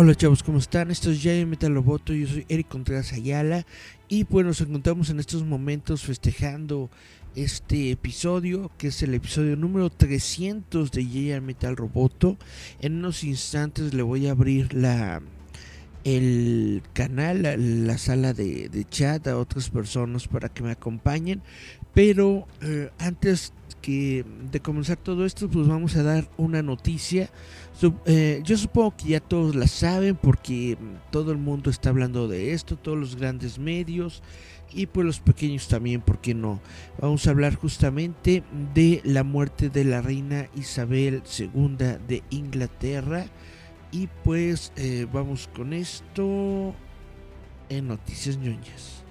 Hola chavos, ¿cómo están? Esto es Jay Metal Roboto, yo soy Eric Contreras Ayala y pues nos encontramos en estos momentos festejando este episodio, que es el episodio número 300 de Jay Metal Roboto. En unos instantes le voy a abrir la el canal, la, la sala de, de, chat a otras personas para que me acompañen. Pero eh, antes que de comenzar todo esto, pues vamos a dar una noticia. Eh, yo supongo que ya todos la saben porque todo el mundo está hablando de esto, todos los grandes medios y pues los pequeños también, ¿por qué no? Vamos a hablar justamente de la muerte de la reina Isabel II de Inglaterra. Y pues eh, vamos con esto en Noticias ñoñas.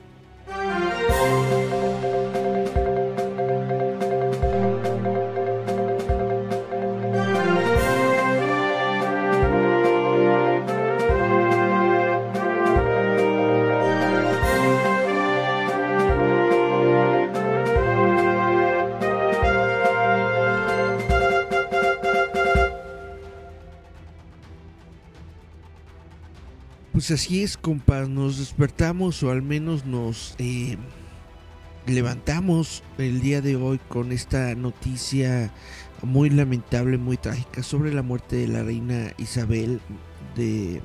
Pues así es, compas, nos despertamos o al menos nos eh, levantamos el día de hoy con esta noticia muy lamentable, muy trágica sobre la muerte de la reina Isabel, de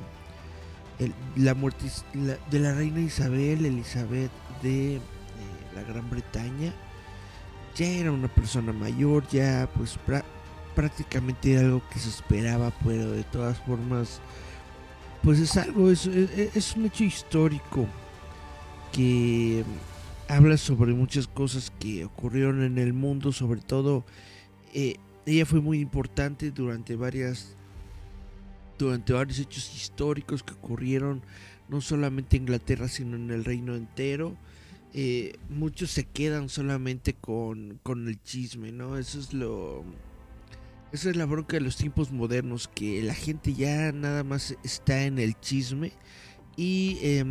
la muerte la, de la reina Isabel, Elizabeth de eh, la Gran Bretaña. Ya era una persona mayor, ya pues prácticamente era algo que se esperaba, pero de todas formas pues es algo, es, es, un hecho histórico que habla sobre muchas cosas que ocurrieron en el mundo, sobre todo eh, ella fue muy importante durante varias durante varios hechos históricos que ocurrieron no solamente en Inglaterra sino en el reino entero. Eh, muchos se quedan solamente con, con el chisme, ¿no? Eso es lo esa es la bronca de los tiempos modernos, que la gente ya nada más está en el chisme y eh,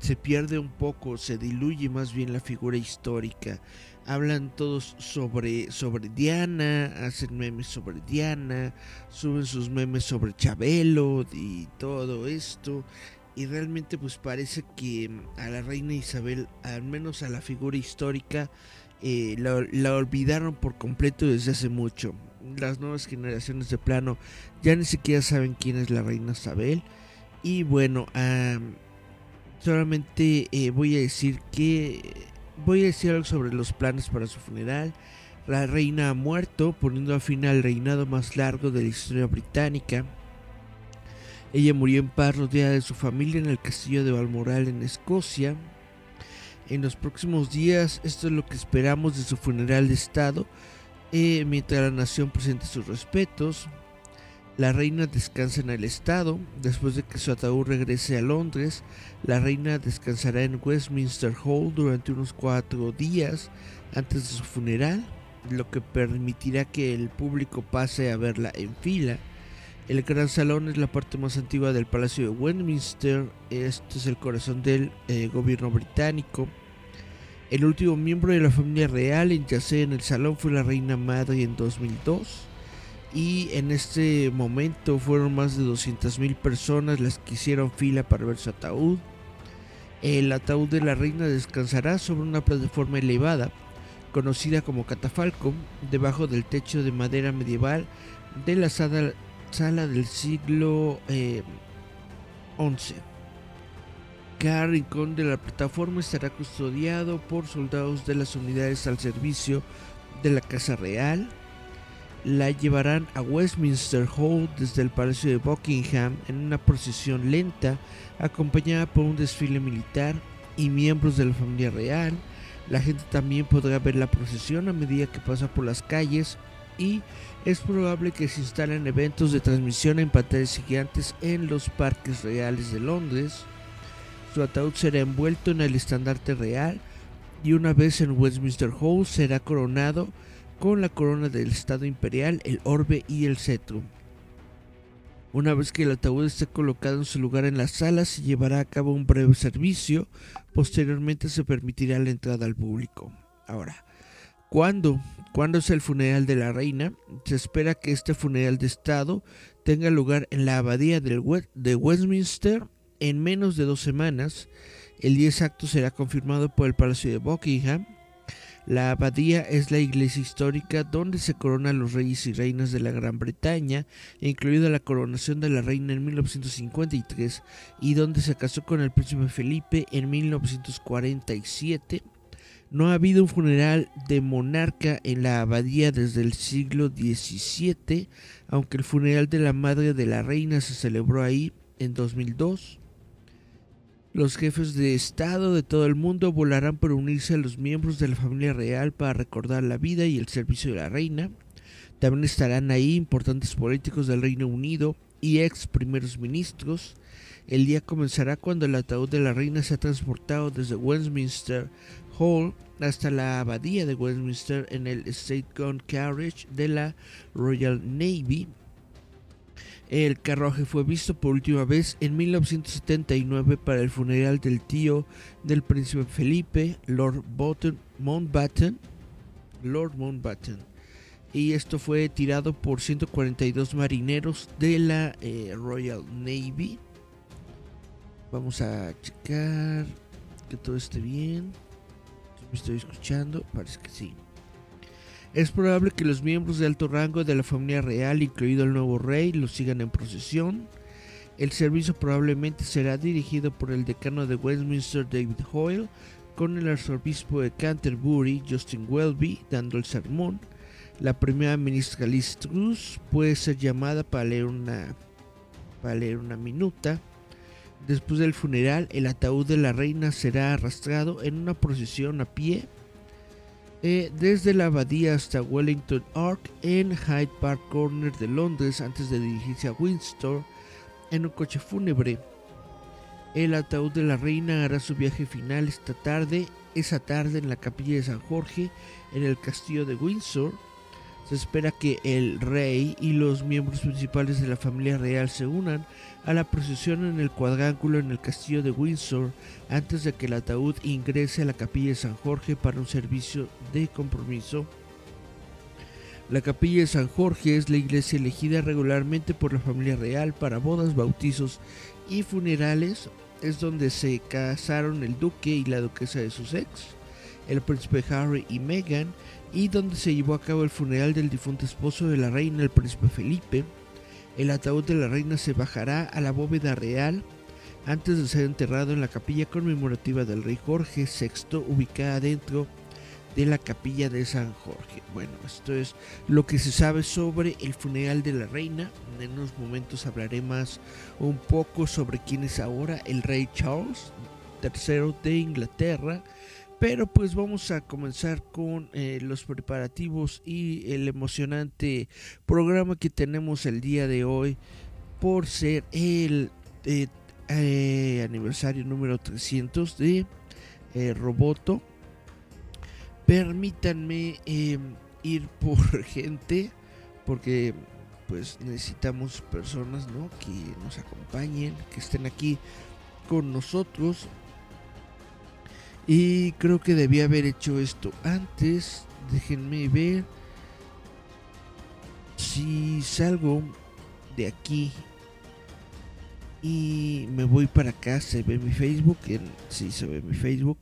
se pierde un poco, se diluye más bien la figura histórica. Hablan todos sobre, sobre Diana, hacen memes sobre Diana, suben sus memes sobre Chabelo y todo esto. Y realmente pues parece que a la reina Isabel, al menos a la figura histórica, eh, la, la olvidaron por completo desde hace mucho las nuevas generaciones de plano ya ni siquiera saben quién es la reina Isabel. Y bueno, solamente eh, voy a decir que voy a decir algo sobre los planes para su funeral. La reina ha muerto, poniendo fin al reinado más largo de la historia británica. Ella murió en paz rodeada de su familia en el castillo de Balmoral en Escocia. En los próximos días, esto es lo que esperamos de su funeral de estado eh, mientras la nación presente sus respetos, la reina descansa en el estado. Después de que su ataúd regrese a Londres, la reina descansará en Westminster Hall durante unos cuatro días antes de su funeral, lo que permitirá que el público pase a verla en fila. El gran salón es la parte más antigua del Palacio de Westminster. Este es el corazón del eh, gobierno británico. El último miembro de la familia real en yacer en el salón fue la reina madre en 2002 y en este momento fueron más de 200.000 personas las que hicieron fila para ver su ataúd. El ataúd de la reina descansará sobre una plataforma elevada, conocida como catafalco, debajo del techo de madera medieval de la sala, del siglo eh, XI. Cada rincón de la plataforma estará custodiado por soldados de las unidades al servicio de la Casa Real. La llevarán a Westminster Hall desde el Palacio de Buckingham en una procesión lenta acompañada por un desfile militar y miembros de la familia real. La gente también podrá ver la procesión a medida que pasa por las calles y es probable que se instalen eventos de transmisión en pantallas gigantes en los parques reales de Londres. Su ataúd será envuelto en el estandarte real y una vez en Westminster Hall será coronado con la corona del Estado Imperial, el orbe y el cetro. Una vez que el ataúd esté colocado en su lugar en la sala, se llevará a cabo un breve servicio. Posteriormente se permitirá la entrada al público. Ahora, ¿cuándo? ¿Cuándo es el funeral de la reina? Se espera que este funeral de Estado tenga lugar en la abadía de Westminster en menos de dos semanas. El día exacto será confirmado por el Palacio de Buckingham. La abadía es la iglesia histórica donde se coronan los reyes y reinas de la Gran Bretaña, incluida la coronación de la reina en 1953 y donde se casó con el príncipe Felipe en 1947. No ha habido un funeral de monarca en la abadía desde el siglo XVII, aunque el funeral de la madre de la reina se celebró ahí en 2002. Los jefes de Estado de todo el mundo volarán por unirse a los miembros de la familia real para recordar la vida y el servicio de la reina. También estarán ahí importantes políticos del Reino Unido y ex primeros ministros. El día comenzará cuando el ataúd de la reina sea transportado desde Westminster Hall hasta la abadía de Westminster en el State Gun Carriage de la Royal Navy el carruaje fue visto por última vez en 1979 para el funeral del tío del príncipe Felipe, Lord Mountbatten. Lord Mountbatten. Y esto fue tirado por 142 marineros de la eh, Royal Navy. Vamos a checar que todo esté bien. ¿Me estoy escuchando? Parece que sí. Es probable que los miembros de alto rango de la familia real, incluido el nuevo rey, lo sigan en procesión. El servicio probablemente será dirigido por el decano de Westminster David Hoyle, con el arzobispo de Canterbury Justin Welby dando el sermón. La primera ministra Liz Truss puede ser llamada para leer una, para leer una minuta. Después del funeral, el ataúd de la reina será arrastrado en una procesión a pie eh, desde la abadía hasta Wellington Ark en Hyde Park Corner de Londres antes de dirigirse a Windsor en un coche fúnebre. El ataúd de la reina hará su viaje final esta tarde, esa tarde en la capilla de San Jorge en el castillo de Windsor se espera que el rey y los miembros principales de la familia real se unan a la procesión en el cuadrángulo en el castillo de Windsor antes de que el ataúd ingrese a la capilla de San Jorge para un servicio de compromiso. La capilla de San Jorge es la iglesia elegida regularmente por la familia real para bodas, bautizos y funerales. Es donde se casaron el duque y la duquesa de Sussex, el príncipe Harry y Meghan y donde se llevó a cabo el funeral del difunto esposo de la reina, el príncipe Felipe. El ataúd de la reina se bajará a la bóveda real antes de ser enterrado en la capilla conmemorativa del rey Jorge VI, ubicada dentro de la capilla de San Jorge. Bueno, esto es lo que se sabe sobre el funeral de la reina. En unos momentos hablaré más un poco sobre quién es ahora el rey Charles III de Inglaterra pero pues vamos a comenzar con eh, los preparativos y el emocionante programa que tenemos el día de hoy por ser el eh, eh, aniversario número 300 de Roboto. Permítanme em, ir por gente porque pues necesitamos personas ¿no? que nos acompañen, que estén aquí con nosotros y creo que debía haber hecho esto antes. Déjenme ver. Si salgo de aquí y me voy para acá, se ve mi Facebook. sí, se ve mi Facebook.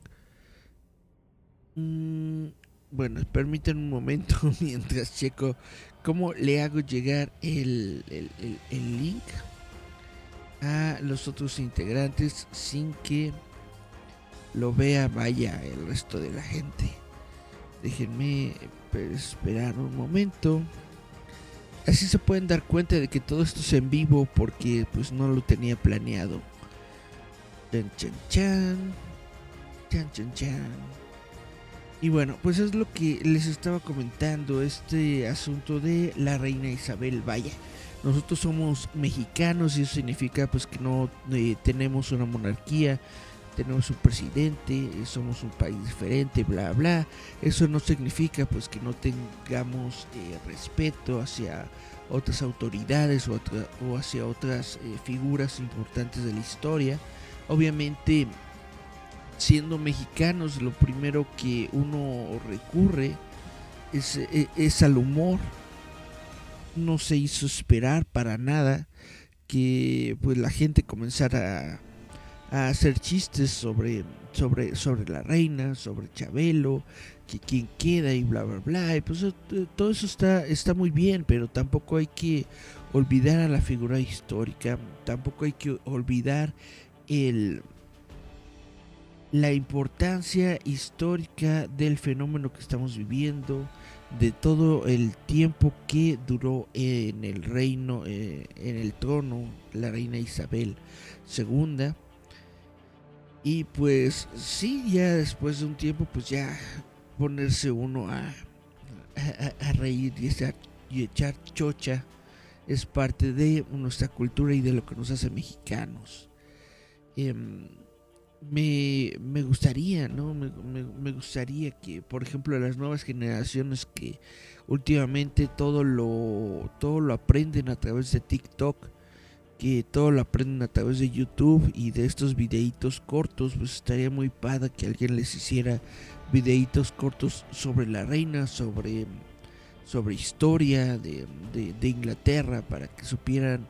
Mm, bueno, permítanme un momento mientras checo cómo le hago llegar el, el, el link a los otros integrantes sin que lo vea, vaya el resto de la gente. Déjenme esperar un momento. Así se pueden dar cuenta de que todo esto es en vivo porque pues no lo tenía planeado. Chan chan chan. Chan chan chan. Y bueno, pues es lo que les estaba comentando, este asunto de la reina Isabel. Vaya, nosotros somos mexicanos y eso significa pues que no eh, tenemos una monarquía, tenemos un presidente, somos un país diferente, bla, bla. Eso no significa pues que no tengamos eh, respeto hacia otras autoridades o, hacia otras eh, figuras importantes de la historia. Obviamente siendo mexicanos, lo primero que uno recurre es, e, al humor. No se hizo esperar para nada que pues la gente comenzara a, hacer chistes sobre, sobre, sobre la reina, sobre Chabelo, que quién queda y bla bla bla. Y pues todo eso está, está muy bien, pero tampoco hay que olvidar a la figura histórica, tampoco hay que olvidar el, la importancia histórica del fenómeno que estamos viviendo, de todo el tiempo que duró en el reino, eh, en el trono, la reina Isabel II. Y pues sí, ya después de un tiempo, pues ya ponerse uno a, a, reír y, y echar chocha es parte de nuestra cultura y de lo que nos hace mexicanos. Em, me, me gustaría, ¿no? Me, me, gustaría que, por ejemplo, las nuevas generaciones que últimamente todo lo, todo lo aprenden a través de TikTok, que todo lo aprenden a través de YouTube y de estos videitos cortos, pues estaría muy padre que alguien les hiciera videitos cortos sobre la reina, sobre, sobre historia de, de, Inglaterra, para que supieran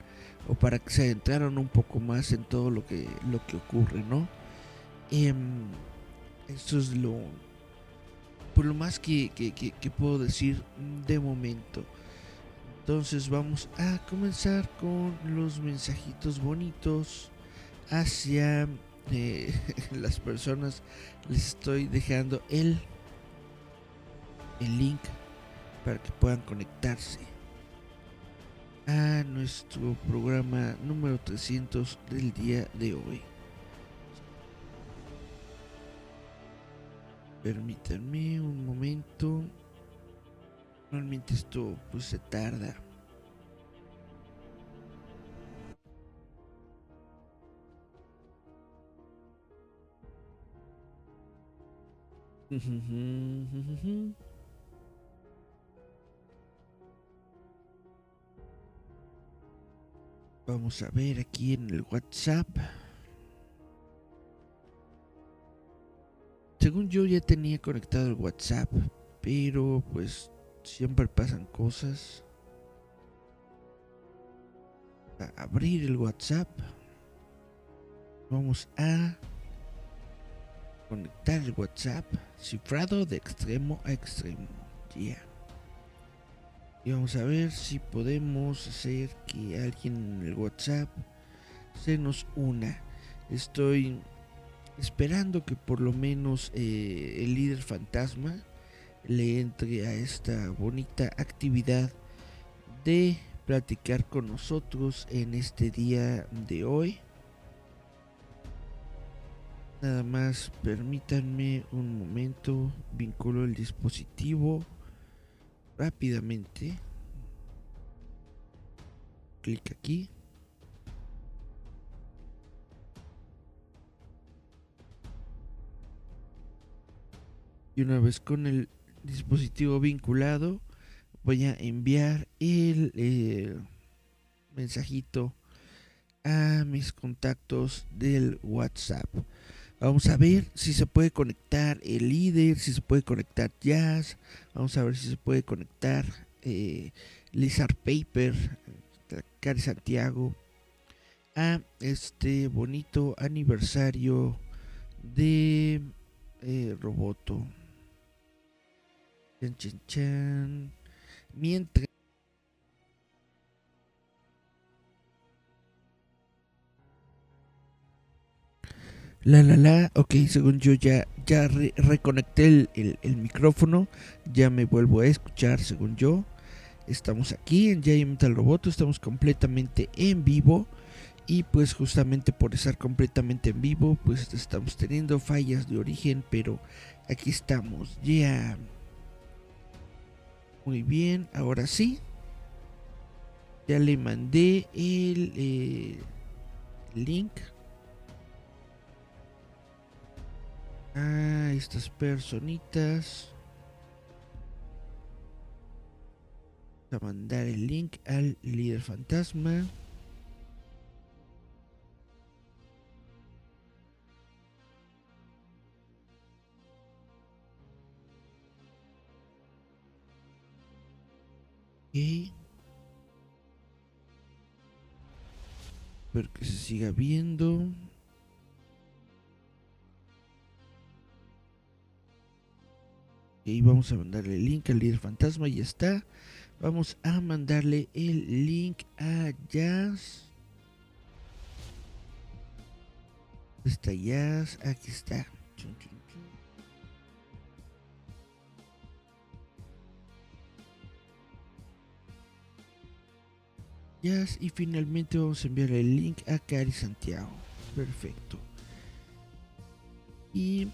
o para que se adentraran un poco más en todo lo que, lo que ocurre, ¿no? Eh, esto es lo, por lo más que, puedo decir de momento. Entonces vamos a comenzar con los mensajitos bonitos hacia eh, las personas. Les estoy dejando el, el link para que puedan conectarse a nuestro programa número 300 del día de hoy. Permítanme un momento. Normalmente esto pues se tarda. Vamos a ver aquí en el WhatsApp. Según yo ya tenía conectado el WhatsApp, pero pues siempre pasan cosas. A abrir el WhatsApp. Vamos a conectar el WhatsApp cifrado de extremo a extremo. Ya. Y vamos a ver si podemos hacer que alguien en el WhatsApp se nos una. Estoy esperando que por lo menos eh, el líder fantasma le entre a esta bonita actividad de platicar con nosotros en este día de hoy. Nada más permítanme un momento, vinculo el dispositivo rápidamente. Clic aquí. y una vez con el dispositivo vinculado voy a enviar el eh, mensajito a mis contactos del WhatsApp. Vamos a ver si se puede conectar el líder, si se puede conectar Jazz. Vamos a ver si se puede conectar eh, Lizard Paper, Cari Santiago, a este bonito aniversario de eh, Roboto. Mientras La la la, ok, según yo ya, ya reconecté el, micrófono, ya me vuelvo a escuchar según yo. Estamos aquí en Giant Metal Roboto, estamos completamente en vivo Y pues justamente por estar completamente en vivo, pues estamos teniendo fallas de origen, pero aquí estamos. Ya. Muy bien, ahora sí. Ya le mandé el eh, link a estas personitas. a mandar el link al líder fantasma. Espero que se siga viendo. Y vamos a mandarle el link al líder fantasma. Ya está. Vamos a mandarle el link a Jazz. ¿Dónde está Jazz? Aquí está. Y finalmente vamos a enviar el link a Cari Santiago. Perfecto. Y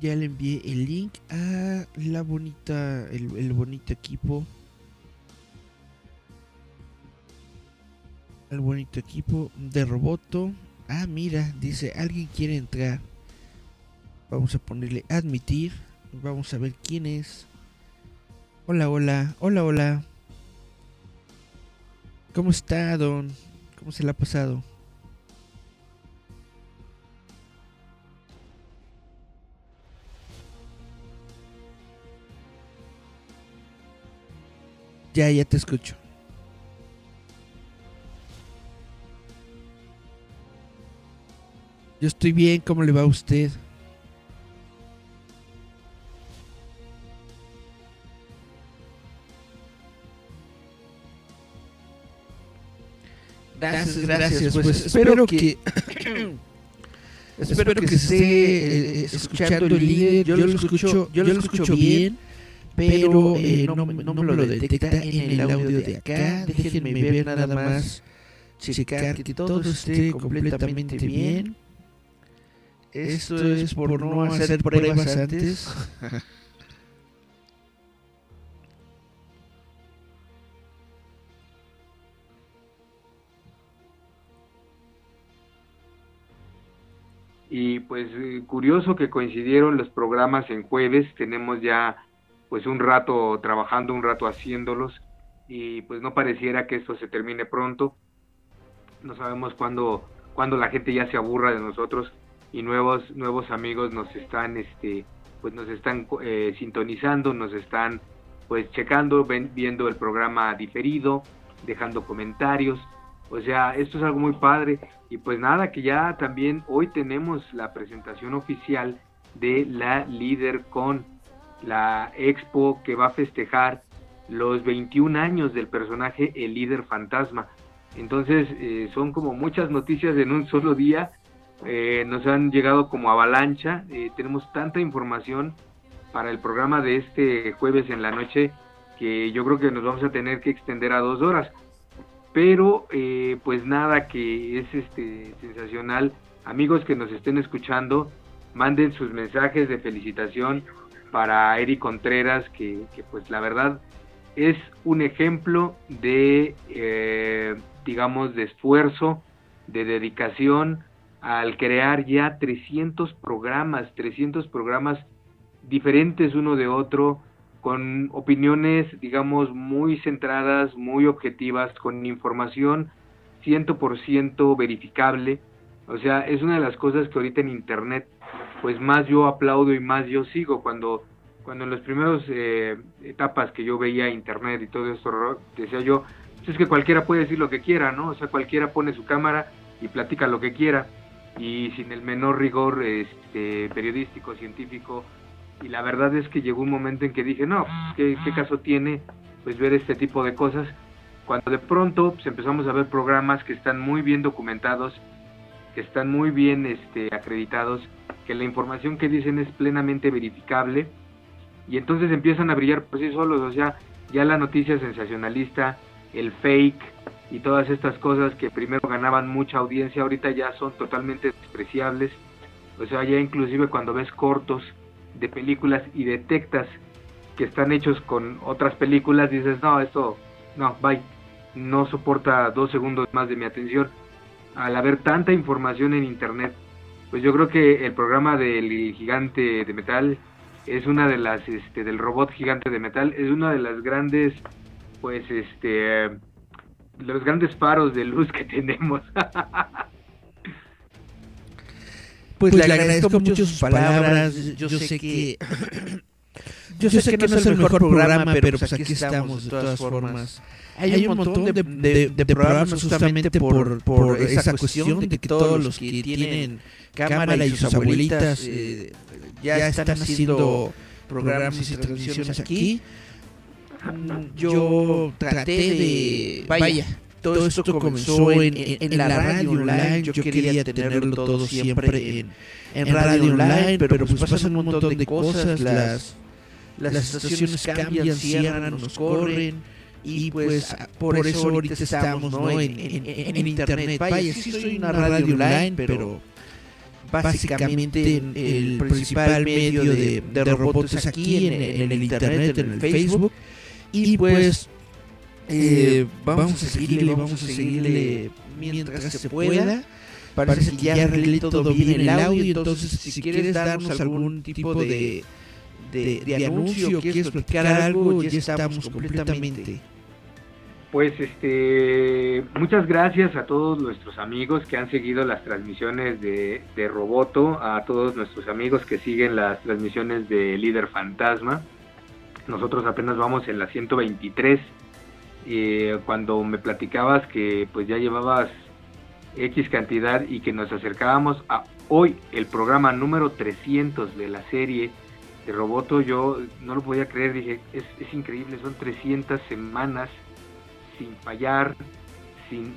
ya le envié el link a la bonita, el, bonito equipo. El bonito equipo de Roboto. Ah, mira, dice, alguien quiere entrar. Vamos a ponerle admitir. Vamos a ver quién es. Hola, hola, hola, hola. ¿Cómo está, Don? ¿Cómo se le ha pasado? Ya, ya te escucho. Yo estoy bien, ¿cómo le va a usted? Gracias, gracias. Pues, pues espero que... espero que se esté eh, eh, escuchando el líder. Yo lo escucho, yo lo escucho bien, pero eh, no, no, me lo detecta en el audio de acá. Déjenme ver nada más, checar que todo esté completamente bien. Esto es por no hacer pruebas antes. y pues eh, curioso que coincidieron los programas en jueves, tenemos ya pues un rato trabajando, un rato haciéndolos y pues no pareciera que esto se termine pronto. No sabemos cuándo, cuándo la gente ya se aburra de nosotros y nuevos nuevos amigos nos están este pues nos están eh, sintonizando, nos están pues checando, viendo el programa diferido, dejando comentarios o sea, esto es algo muy padre. Y pues nada, que ya también hoy tenemos la presentación oficial de la Líder Con, la expo que va a festejar los 21 años del personaje El Líder Fantasma. Entonces eh, son como muchas noticias en un solo día. Eh, nos han llegado como avalancha. Eh, tenemos tanta información para el programa de este jueves en la noche que yo creo que nos vamos a tener que extender a dos horas pero eh, pues nada que es este sensacional. Amigos que nos estén escuchando manden sus mensajes de felicitación para Eric Contreras que, pues la verdad es un ejemplo de eh, digamos de esfuerzo de dedicación al crear ya 300 programas 300 programas diferentes uno de otro con opiniones, digamos, muy centradas, muy objetivas, con información 100% verificable. O sea, es una de las cosas que ahorita en Internet, pues más yo aplaudo y más yo sigo. Cuando, cuando en las primeras eh, etapas que yo veía Internet y todo esto, decía yo, pues es que cualquiera puede decir lo que quiera, ¿no? O sea, cualquiera pone su cámara y platica lo que quiera y sin el menor rigor este, periodístico, científico y la verdad es que llegó un momento en que dije, no, ¿qué, caso tiene pues ver este tipo de cosas? Cuando de pronto pues, empezamos a ver programas que están muy bien documentados, que están muy bien este, acreditados, que la información que dicen es plenamente verificable, y entonces empiezan a brillar por sí solos, o sea, ya la noticia sensacionalista, el fake y todas estas cosas que primero ganaban mucha audiencia, ahorita ya son totalmente despreciables. O sea, ya inclusive cuando ves cortos de películas y detectas que están hechos con otras películas, dices, no, esto, no, bye, no soporta dos segundos más de mi atención. Al haber tanta información en Internet, pues yo creo que el programa del gigante de metal es una de las, este, del robot gigante de metal, es una de las grandes, pues, este, los grandes faros de luz que tenemos. Pues, le agradezco, mucho sus palabras. Yo, sé que... Yo, sé, que, no es el mejor programa, pero pues, pues aquí estamos de todas formas. Hay, un montón de, de, programas justamente por, por esa cuestión de que todos los que tienen cámara y sus abuelitas eh, ya están haciendo programas y transmisiones aquí. Yo traté de... Vaya, todo esto comenzó en, en, la radio online. Yo quería tenerlo todo siempre en, en radio online, pero pues pasan un montón de cosas. Las, las estaciones cambian, cierran, nos corren. Y pues por eso ahorita estamos ¿no? en, en, internet. Vaya, sí soy una radio online, pero básicamente el principal medio de, de robots aquí en, el internet, en el Facebook. Y pues eh, vamos a seguirle, vamos a seguirle mientras se pueda. Parece que ya arreglé todo bien el audio, entonces si quieres darnos algún tipo de, de, de anuncio, quieres platicar algo, ya estamos completamente pues este, muchas gracias a todos nuestros amigos que han seguido las transmisiones de, de Roboto, a todos nuestros amigos que siguen las transmisiones de Líder Fantasma. Nosotros apenas vamos en la 123. Eh, cuando me platicabas que pues ya llevabas X cantidad y que nos acercábamos a hoy el programa número 300 de la serie de Roboto, yo no lo podía creer, dije, es, increíble, son 300 semanas sin fallar, sin,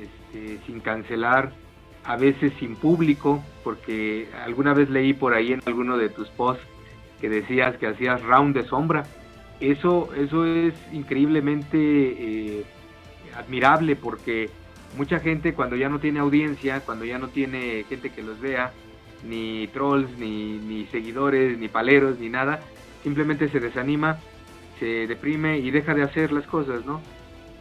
este, sin, cancelar, a veces sin público, porque alguna vez leí por ahí en alguno de tus posts que decías que hacías round de sombra. Eso, eso es increíblemente eh, admirable porque mucha gente cuando ya no tiene audiencia, cuando ya no tiene gente que los vea, ni trolls, ni, ni seguidores, ni paleros, ni nada, simplemente se desanima, se deprime y deja de hacer las cosas, ¿no?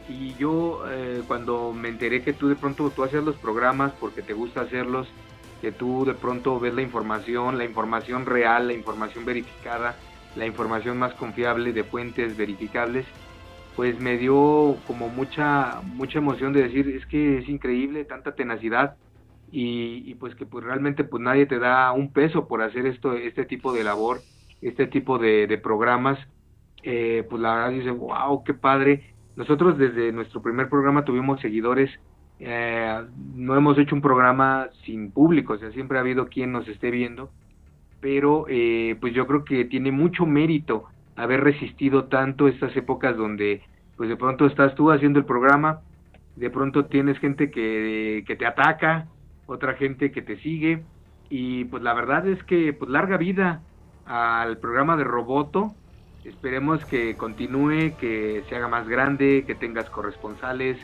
y yo eh, cuando me enteré que tú de pronto tú hacías los programas porque te gusta hacerlos, que tú de pronto ves la información, la información real, la información verificada, la información más confiable de fuentes verificables, pues me dio como mucha mucha emoción de decir es que es increíble tanta tenacidad y, pues que pues realmente pues nadie te da un peso por hacer esto este tipo de labor este tipo de, programas eh, pues la verdad dice wow qué padre nosotros desde nuestro primer programa tuvimos seguidores, eh, no hemos hecho un programa sin público, o sea, siempre ha habido quien nos esté viendo, pero eh, pues yo creo que tiene mucho mérito haber resistido tanto estas épocas donde pues de pronto estás tú haciendo el programa, de pronto tienes gente que, que te ataca, otra gente que te sigue, y pues la verdad es que pues larga vida al programa de Roboto, Esperemos que continúe, que se haga más grande, que tengas corresponsales,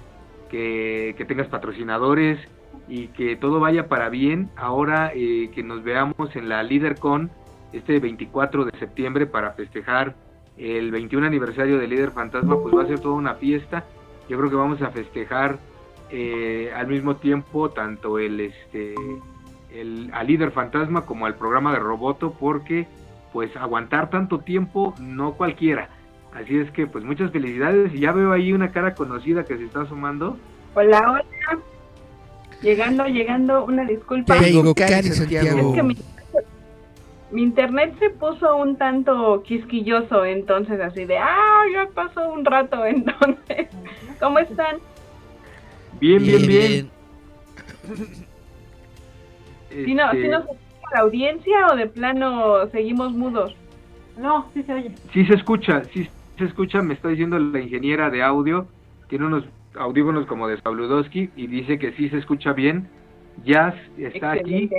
que, tengas patrocinadores y que todo vaya para bien. Ahora eh, que nos veamos en la LeaderCon este 24 de septiembre para festejar el 21 aniversario de Líder Fantasma, pues va a ser toda una fiesta. Yo creo que vamos a festejar eh, al mismo tiempo tanto el este el al Líder Fantasma como al programa de Roboto porque pues aguantar tanto tiempo no cualquiera. Así es que pues muchas felicidades y ya veo ahí una cara conocida que se está sumando. Hola, hola. Llegando, llegando, una disculpa. Es que mi, mi, internet se puso un tanto quisquilloso, entonces así de, ah, ya pasó un rato, entonces. ¿Cómo están? Bien, bien, bien. Si no, si no este, la audiencia o de plano seguimos mudos? No, sí se oye. Sí se escucha, sí se escucha, me está diciendo la ingeniera de audio, tiene unos audífonos como de Sabludowski y dice que sí se escucha bien. Jazz está aquí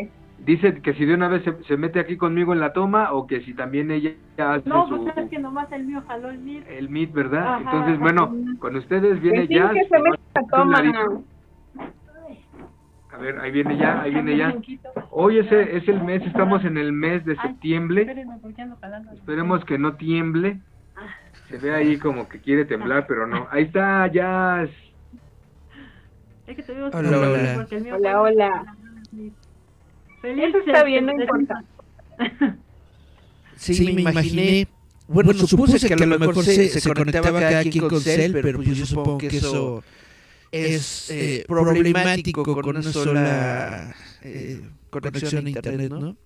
dice que si de una vez se, se mete aquí conmigo en la toma o que si también ella hace No, su, pues es que nomás el mío jaló el mío. el meet, ¿verdad? Ajá, Entonces, ajá. bueno, con ustedes viene sí, ya. que se meta la toma. A ver, ahí viene ya, ahí viene ya. Hoy es, es el mes, estamos en el mes de septiembre. Esperemos que no tiemble. Se ve ahí como que quiere temblar, pero no. Ahí está, ya. Es que te digo que Hola, hola. porque el mío Hola, hola. Feliz Eso está bien, no importa. Sí, me imaginé. Bueno, supuse que a lo mejor se, se conectaba cada quien con Cell, pero pues yo supongo que eso es eh, problemático con una sola eh, conexión a internet, ¿no?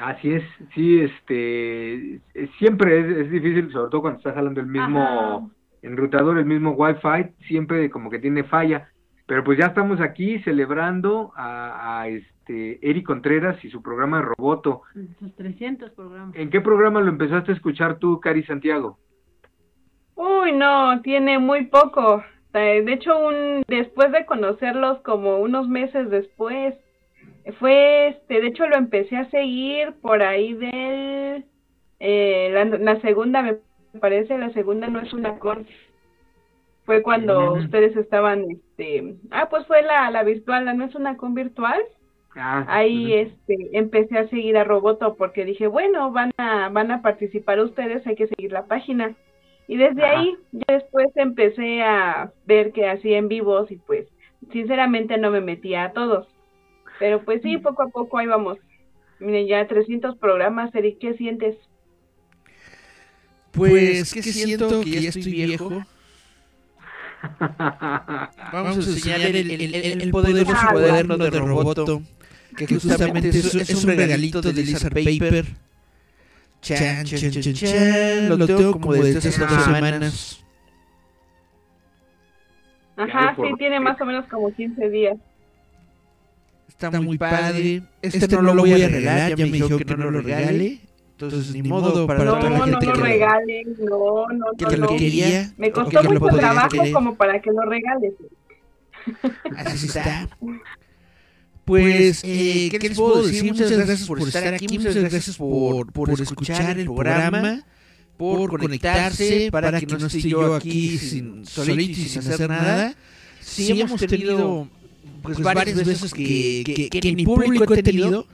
Así es, sí, este. Siempre es, es difícil, sobre todo cuando estás jalando el mismo Ajá. enrutador, el mismo Wi-Fi, siempre como que tiene falla. Pero pues ya estamos aquí celebrando a, a este Eric Contreras y su programa de Roboto. Sus 300 programas. ¿En qué programa lo empezaste a escuchar tú, Cari Santiago? Uy, no, tiene muy poco. Eh, De hecho, un, después de conocerlos como unos meses después, fue este, de hecho lo empecé a seguir por ahí del, eh, la, la segunda, me parece, la segunda no es una con. Fue cuando Ujú. ustedes estaban, este, ah, pues fue la, la virtual, la no es una con virtual. Ah, Ahí este empecé a seguir a Roboto porque dije, bueno, van a van a participar ustedes, hay que seguir la página. Y desde Ajá. ahí ya después empecé a ver que hacía en vivos y pues sinceramente no me metía a todos. Pero pues sí, poco a poco ahí vamos. Miren, ya 300 programas, Eric, ¿qué sientes? Pues que siento que ya estoy viejo. Vamos a enseñar el, el, el, el poderoso Ah, cuaderno de Roboto, que justamente es, es un regalito de Lizard Paper. Chan, chan, chan, chan. Lo tengo como desde hace dos semanas. Ajá, sí, tiene más o menos como 15 días. Está muy padre. Este no lo voy a regalar, ya me dijeron que no lo regale. Entonces, ni modo para No, toda la no gente lo que, lo- regalen, no, no, que no, lo no. quería. Me costó que mucho trabajo querer. como para que lo regales. Así está. Pues, eh, ¿qué les puedo decir? Muchas gracias por estar aquí, muchas gracias por, por escuchar el programa, por conectarse, para que no esté yo aquí sin, solito y sin hacer nada. Sí hemos tenido pues varias veces que, que, que ni público he tenido,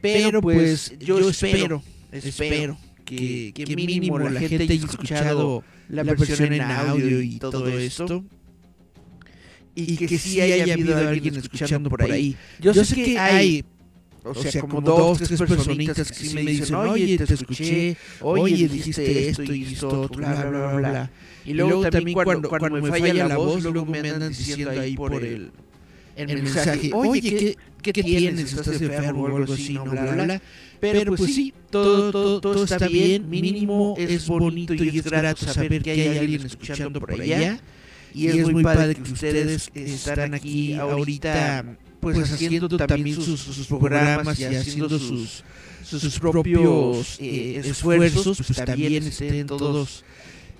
pero pues yo espero, espero que, que mínimo la gente haya escuchado la versión en audio y todo esto y que sí haya habido alguien escuchando por ahí. Yo, sé que hay, o sea, como dos, tres personitas que sí me dicen, oye, te escuché, oye, dijiste esto y esto, otro, bla, bla, bla, bla. Y luego también cuando, cuando me falla la voz, luego me andan diciendo ahí por el, el mensaje, oye, ¿qué, qué tienes? ¿Estás enfermo o algo así? No, bla, bla, bla. Pero pues sí, todo, todo, todo está bien, mínimo es bonito y es grato saber que hay alguien escuchando por allá. Y es muy padre que ustedes están aquí ahorita, pues haciendo también sus, sus programas y haciendo sus, sus propios eh, esfuerzos, pues también estén todos,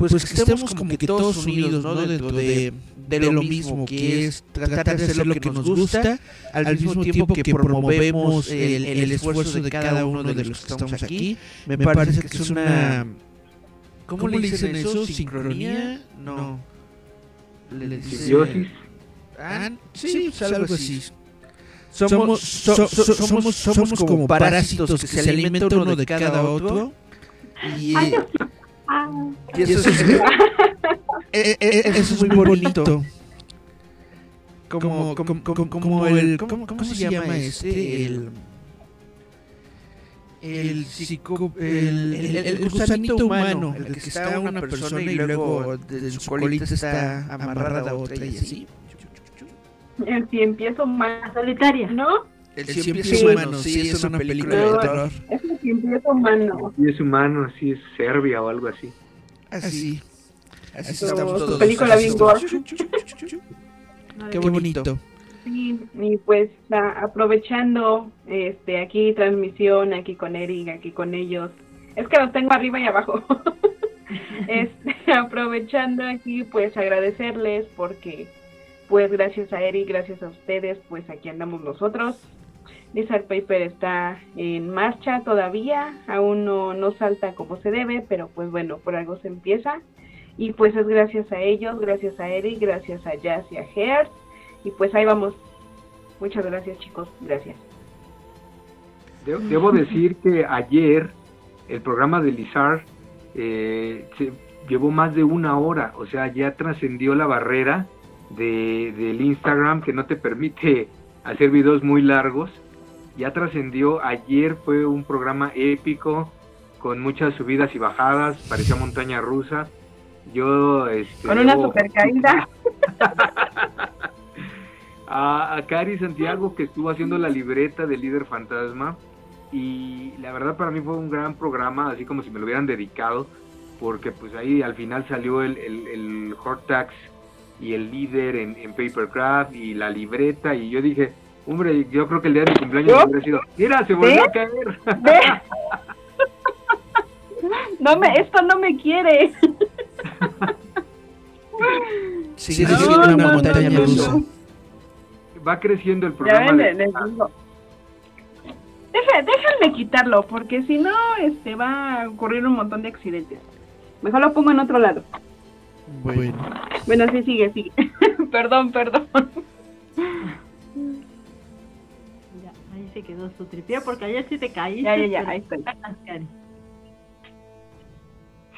pues que estemos como que todos unidos, ¿no? Dentro de, de lo mismo, que es tratar de hacer lo que nos gusta, al mismo tiempo que promovemos el, el esfuerzo de cada uno de los que estamos aquí. Me parece que es una... ¿Cómo le dicen eso? ¿Sincronía? No. Le, le dice- Simbiosis. Ah, sí, pues algo así. Somos, so- so- somos, somos como parásitos que se alimentan uno de cada otro. Y, eh, y eso, es, eh, eh, eh, eso es muy bonito. Como, como, como, como el. ¿Cómo, cómo se llama este? El. El, psico, el, el, el, el gusanito humano, el que está una persona y luego de su colita está amarrada a otra y así. El cien pies La solitaria. ¿no? El Sí. cien pies humano, sí, es una película de terror. Es el cien pies humano. Si es humano, si es Serbia o algo así. Así. Así Su- estamos su todos. película así bien. No, Qué bonito. Sí, y pues a- aprovechando este aquí transmisión, aquí con Eric, aquí con ellos. Es que los tengo arriba y abajo. este, aprovechando aquí, pues agradecerles porque, pues gracias a Eric, gracias a ustedes, pues aquí andamos nosotros. Lizard Paper está en marcha todavía, aún no, no salta como se debe, pero pues bueno, por algo se empieza. Y pues es gracias a ellos, gracias a Eric, gracias a Jazz y a Hertz. Y pues ahí vamos. Muchas gracias chicos, gracias. De- Debo decir que ayer el programa de Lizard eh, se llevó más de una hora, o sea, ya trascendió la barrera de, del Instagram que no te permite hacer videos muy largos. Ya trascendió, ayer fue un programa épico con muchas subidas y bajadas, parecía montaña rusa. Yo, este, Con una debo- super caída. a, a Cari Santiago que estuvo haciendo la libreta de Líder Fantasma y la verdad para mí fue un gran programa, así como si me lo hubieran dedicado, porque pues ahí al final salió el, el, el Hortax y el líder en, en Papercraft y la libreta y yo dije, hombre, yo creo que el día de mi cumpleaños ¿Yo? hubiera sido, mira, se volvió ¿Sí? a caer. Ve. No me, esto no me quiere. Sigue No, siendo una no, montaña no, no, rusa. no. Va creciendo el ven, de- les digo. Deja- déjenme quitarlo, porque si no, este va a ocurrir un montón de accidentes. Mejor lo pongo en otro lado. Bueno, Bueno, sí, sigue, sigue. perdón, perdón. Se quedó su tripié porque ayer sí te caíste. Ya, ya, ya, ahí estoy.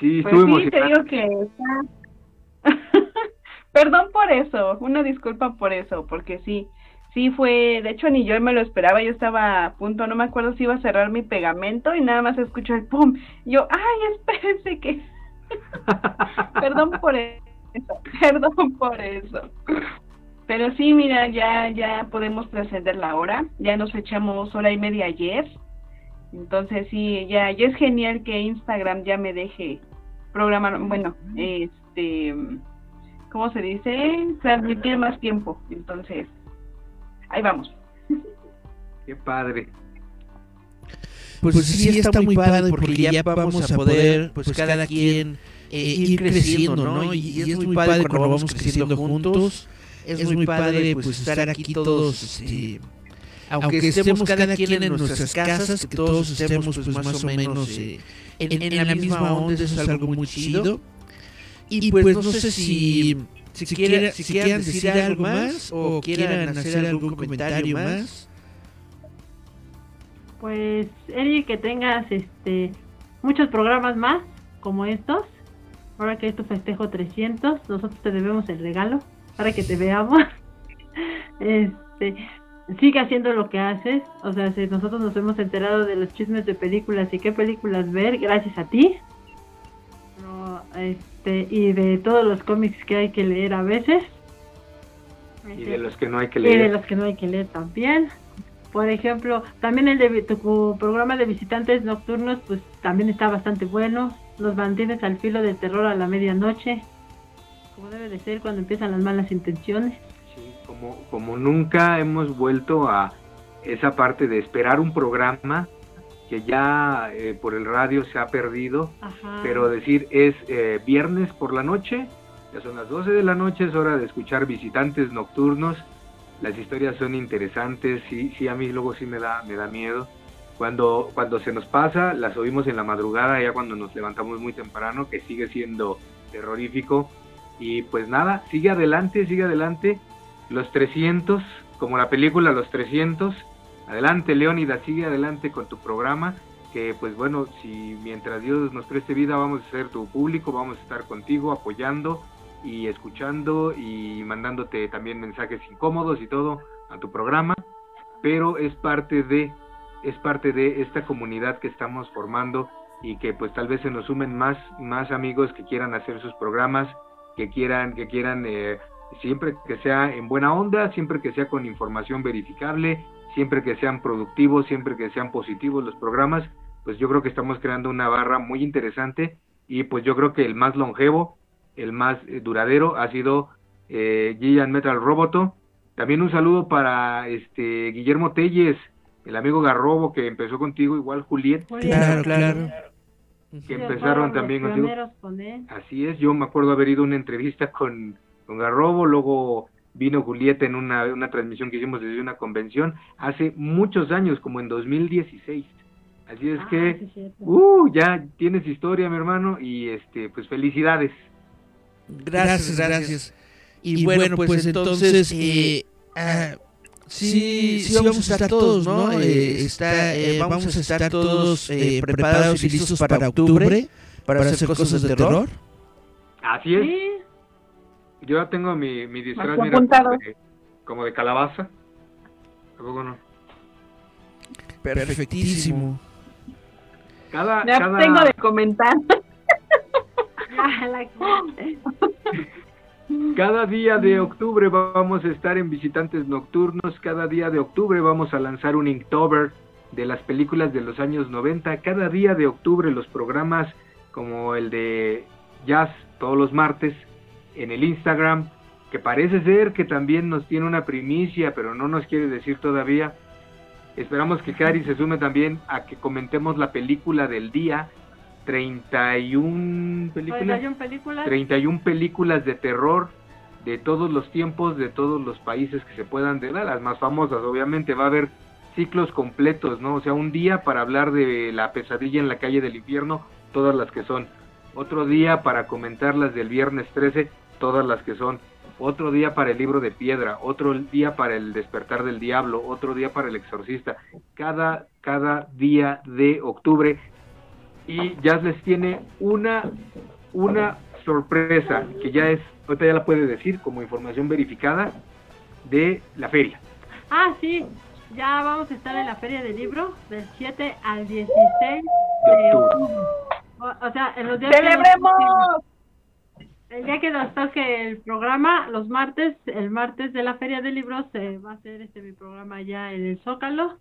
Sí, Pues estuvo sí, te digo que está... Perdón por eso, una disculpa por eso, porque sí, sí fue, de hecho ni yo me lo esperaba, yo estaba a punto, no me acuerdo si iba a cerrar mi pegamento y nada más escucho el pum, yo, ay, espérense que... perdón por eso, perdón por eso. Pero sí, mira, ya, ya podemos trascender la hora, ya nos echamos hora y media ayer, entonces sí, ya, ya es genial que Instagram ya me deje programar, bueno, este, ¿cómo se dice? Transmitir más tiempo. Entonces, ahí vamos. Qué padre. pues, sí, está, muy padre porque ya vamos a poder, pues cada quien eh, ir creciendo, ¿no? Y, y es muy padre cuando vamos creciendo juntos. Es muy padre pues estar aquí todos, este, aunque estemos cada quien en nuestras casas, que todos estemos pues más o menos eh, en, en la misma onda, eso es algo muy chido. Y pues no sé si, si, quiera- si quieran decir algo más o quieran hacer algún comentario más. Pues, Eri, que tengas este muchos programas más como estos. Ahora que es tu festejo 300, nosotros te debemos el regalo para que te veamos. Este, sigue haciendo lo que haces. O sea, si nosotros nos hemos enterado de los chismes de películas y qué películas ver, gracias a ti. Este, y de todos los cómics que hay que leer a veces. Y de los que no hay que Y de leer. los que no hay que leer también. Por ejemplo, también el de tu programa de visitantes nocturnos, pues también está bastante bueno. Nos mantienes al filo del terror a la medianoche, como debe de ser cuando empiezan las malas intenciones. Sí, como, como nunca hemos vuelto a esa parte de esperar un programa que ya eh, por el radio se ha perdido, Ajá. pero decir es eh, viernes por la noche, ya son las 12 de la noche, es hora de escuchar visitantes nocturnos, las historias son interesantes, sí, sí, a mí luego sí me da, me da miedo. Cuando, cuando se nos pasa, las oímos en la madrugada, ya cuando nos levantamos muy temprano, que sigue siendo terrorífico. Y pues nada, sigue adelante, sigue adelante. Los 300, como la película Los 300. Adelante, Leónida, sigue adelante con tu programa. Que pues bueno, si mientras Dios nos preste vida, vamos a ser tu público, vamos a estar contigo apoyando y escuchando y mandándote también mensajes incómodos y todo a tu programa. Pero es parte de, es parte de esta comunidad que estamos formando y que pues tal vez se nos sumen más, más amigos que quieran hacer sus programas, que quieran, que quieran eh, siempre que sea en buena onda, siempre que sea con información verificable, siempre que sean productivos, siempre que sean positivos los programas, pues yo creo que estamos creando una barra muy interesante y pues yo creo que el más longevo, el más eh, duradero ha sido eh, Giant Metal Roboto. También un saludo para este Guillermo Telles, el amigo Garrobo que empezó contigo, igual Juliet, claro. Que empezaron también con él. Así es, yo me acuerdo haber ido a una entrevista con, con Garrobo, luego vino Julieta en una, una transmisión que hicimos desde una convención hace muchos años, como en 2016. Así es Ah, que, uh, ya tienes historia, mi hermano, y este, pues felicidades. Gracias, gracias. Y, bueno, pues entonces, eh, ah, sí, sí vamos a estar todos, ¿no? Eh, está, eh, vamos a estar todos eh, preparados y listos para octubre, para hacer cosas de terror. Así es. Sí, Yo ya tengo mi, mi disfraz, mira, como de, como de calabaza. ¿A poco no? Perfectísimo. Cada, Ya cada, tengo de comentar. Cada día de octubre vamos a estar en Visitantes Nocturnos. Cada día de octubre vamos a lanzar un Inktober de las películas de los años 90. Cada día de octubre los programas como el de Jazz todos los martes en el Instagram, que parece ser que también nos tiene una primicia, pero no nos quiere decir todavía. Esperamos que Cari se sume también a que comentemos la película del día. 31 películas. 41 películas. 31 películas de terror de todos los tiempos, de todos los países que se puedan de las más famosas, obviamente va a haber ciclos completos, ¿no? O sea, un día para hablar de la pesadilla en la calle del infierno, todas las que son. Otro día para comentar las del viernes 13, todas las que son. Otro día para el libro de piedra, otro día para el despertar del diablo, otro día para el exorcista. Cada, cada día de octubre y Jazz les tiene una, una sorpresa que ya es, ahorita ya la puede decir como información verificada de la feria. Ah, sí. Ya vamos a estar en la Feria del Libro del 7 al 16 De octubre. O, o sea, en los días que nos ¡Celebremos! el día que nos toque el programa, los martes, el martes de la Feria del Libro se va a hacer este mi programa ya en el Zócalo.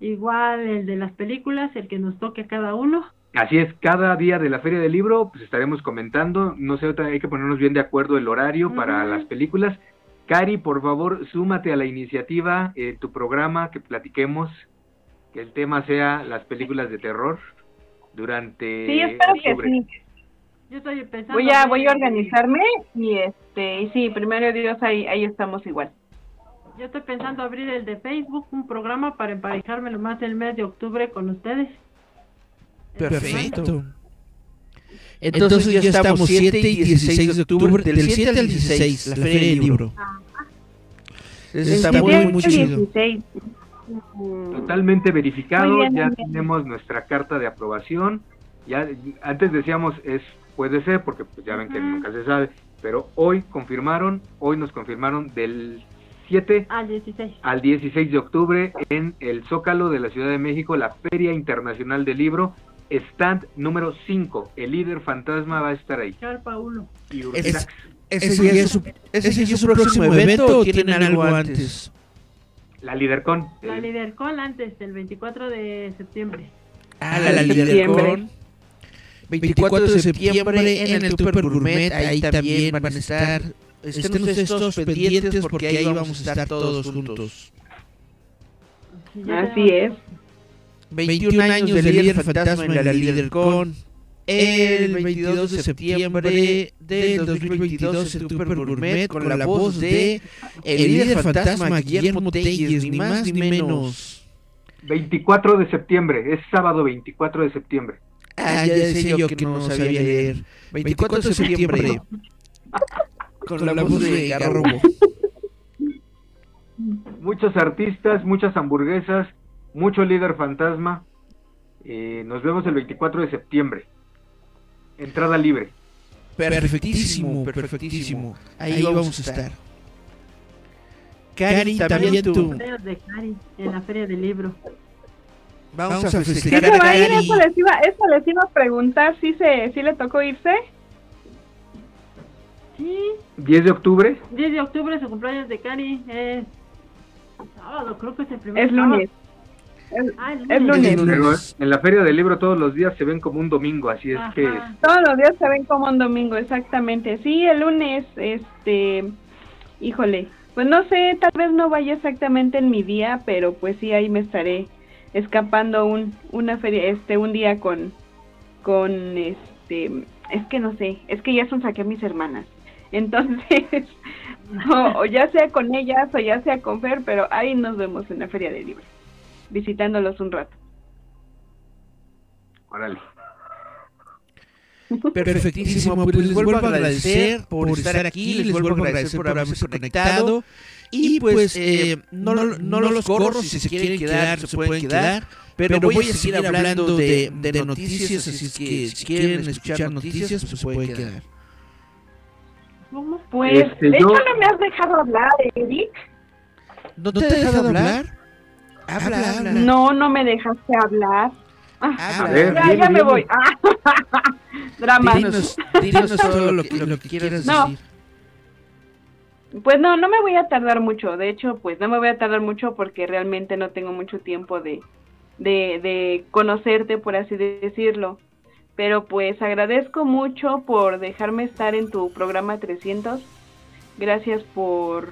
Igual el de las películas, el que nos toque a cada uno. Así es, cada día de la feria del libro pues estaremos comentando, no sé, hay que ponernos bien de acuerdo el horario para las películas. Cari, por favor, súmate a la iniciativa, eh, tu programa, que platiquemos, que el tema sea las películas de terror durante Sí, espero que octubre. sí. Yo estoy pensando. Voy a, voy a organizarme y este, y sí, primero Dios, ahí, ahí estamos igual. Yo estoy pensando abrir el de Facebook, un programa para emparejarme lo más el mes de octubre con ustedes. Perfecto. Entonces, ya estamos 7 y 16 de octubre, del 7 al 16, la Feria del Libro. Está El muy, 17, muy chido. 16. Totalmente verificado, bien, ya bien. tenemos nuestra carta de aprobación. Ya antes decíamos es puede ser porque pues ya ven que nunca se sabe, pero hoy confirmaron, hoy nos confirmaron del 7 Al 16. al 16 de octubre en el Zócalo de la Ciudad de México, la Feria Internacional del Libro, stand número 5. El líder fantasma va a estar ahí. Carpa 1. Y Ursax. ¿Ese es su, ese es su próximo evento o tienen algo antes? la Lidercon. La eh, Lidercon antes, el 24 de septiembre. Ah, la Lidercon. 24 de septiembre en el Super Gourmet, ahí también van a estar. Estén ustedes todos pendientes porque ahí vamos a estar todos juntos. Así es. 21 años de líder fantasma en la Lidercon. El 22 de septiembre del 2022 en Super Gourmet con la voz de el líder fantasma Guillermo Telles, ni más ni menos. 24 de septiembre, es sábado 24 de septiembre. Ah, ya decía yo que no sabía leer. 24 de septiembre. Con la voz de Garrobo. Muchos artistas, muchas hamburguesas, mucho líder fantasma. Eh, nos vemos el 24 de septiembre. Entrada libre. Perfectísimo, perfectísimo. Ahí vamos a estar. Cari, también tú. Cumpleaños de Cari en la Feria del Libro. Vamos a ¿Sí festejar a a? Cari. Eso les iba, eso les iba a preguntar si se, si le tocó irse. Sí, 10 de octubre. 10 de octubre su cumpleaños de Cari es sábado, creo que es el primer Es sábado. Ah, es lunes. lunes. Pero en la feria del libro todos los días se ven como un domingo, así es que. Todos los días se ven como un domingo, exactamente. Sí, el lunes, este, híjole, pues no sé, tal vez no vaya exactamente en mi día, pero pues sí ahí me estaré escapando un, una feria, este, un día con, con, este, es que no sé, es que ya son saqué a mis hermanas. Entonces, o, o ya sea con ellas o ya sea con Fer, pero ahí nos vemos en la Feria de Libros, visitándolos un rato. Órale. Perfectísimo, pues les vuelvo a agradecer por estar aquí, les vuelvo a agradecer por haberse conectado. Y pues eh, no, no, no los corro, si se quieren quedar, se pueden quedar. Pero voy a seguir hablando de, de noticias, así es que si quieren escuchar noticias, pues se pueden quedar. Pues, Este, de yo- hecho no me has dejado hablar, Eric. ¿No te he dejado hablar? Habla, habla. No, no me dejaste hablar. A ver, ya, dime, ya me voy. Ah, Dramas. Dinos, dinos todo lo que, lo que quieras No. decir. Pues no, no me voy a tardar mucho. De hecho, pues no me voy a tardar mucho porque realmente no tengo mucho tiempo de, de, de conocerte, por así decirlo. Pero pues agradezco mucho por dejarme estar en tu programa 300. Gracias por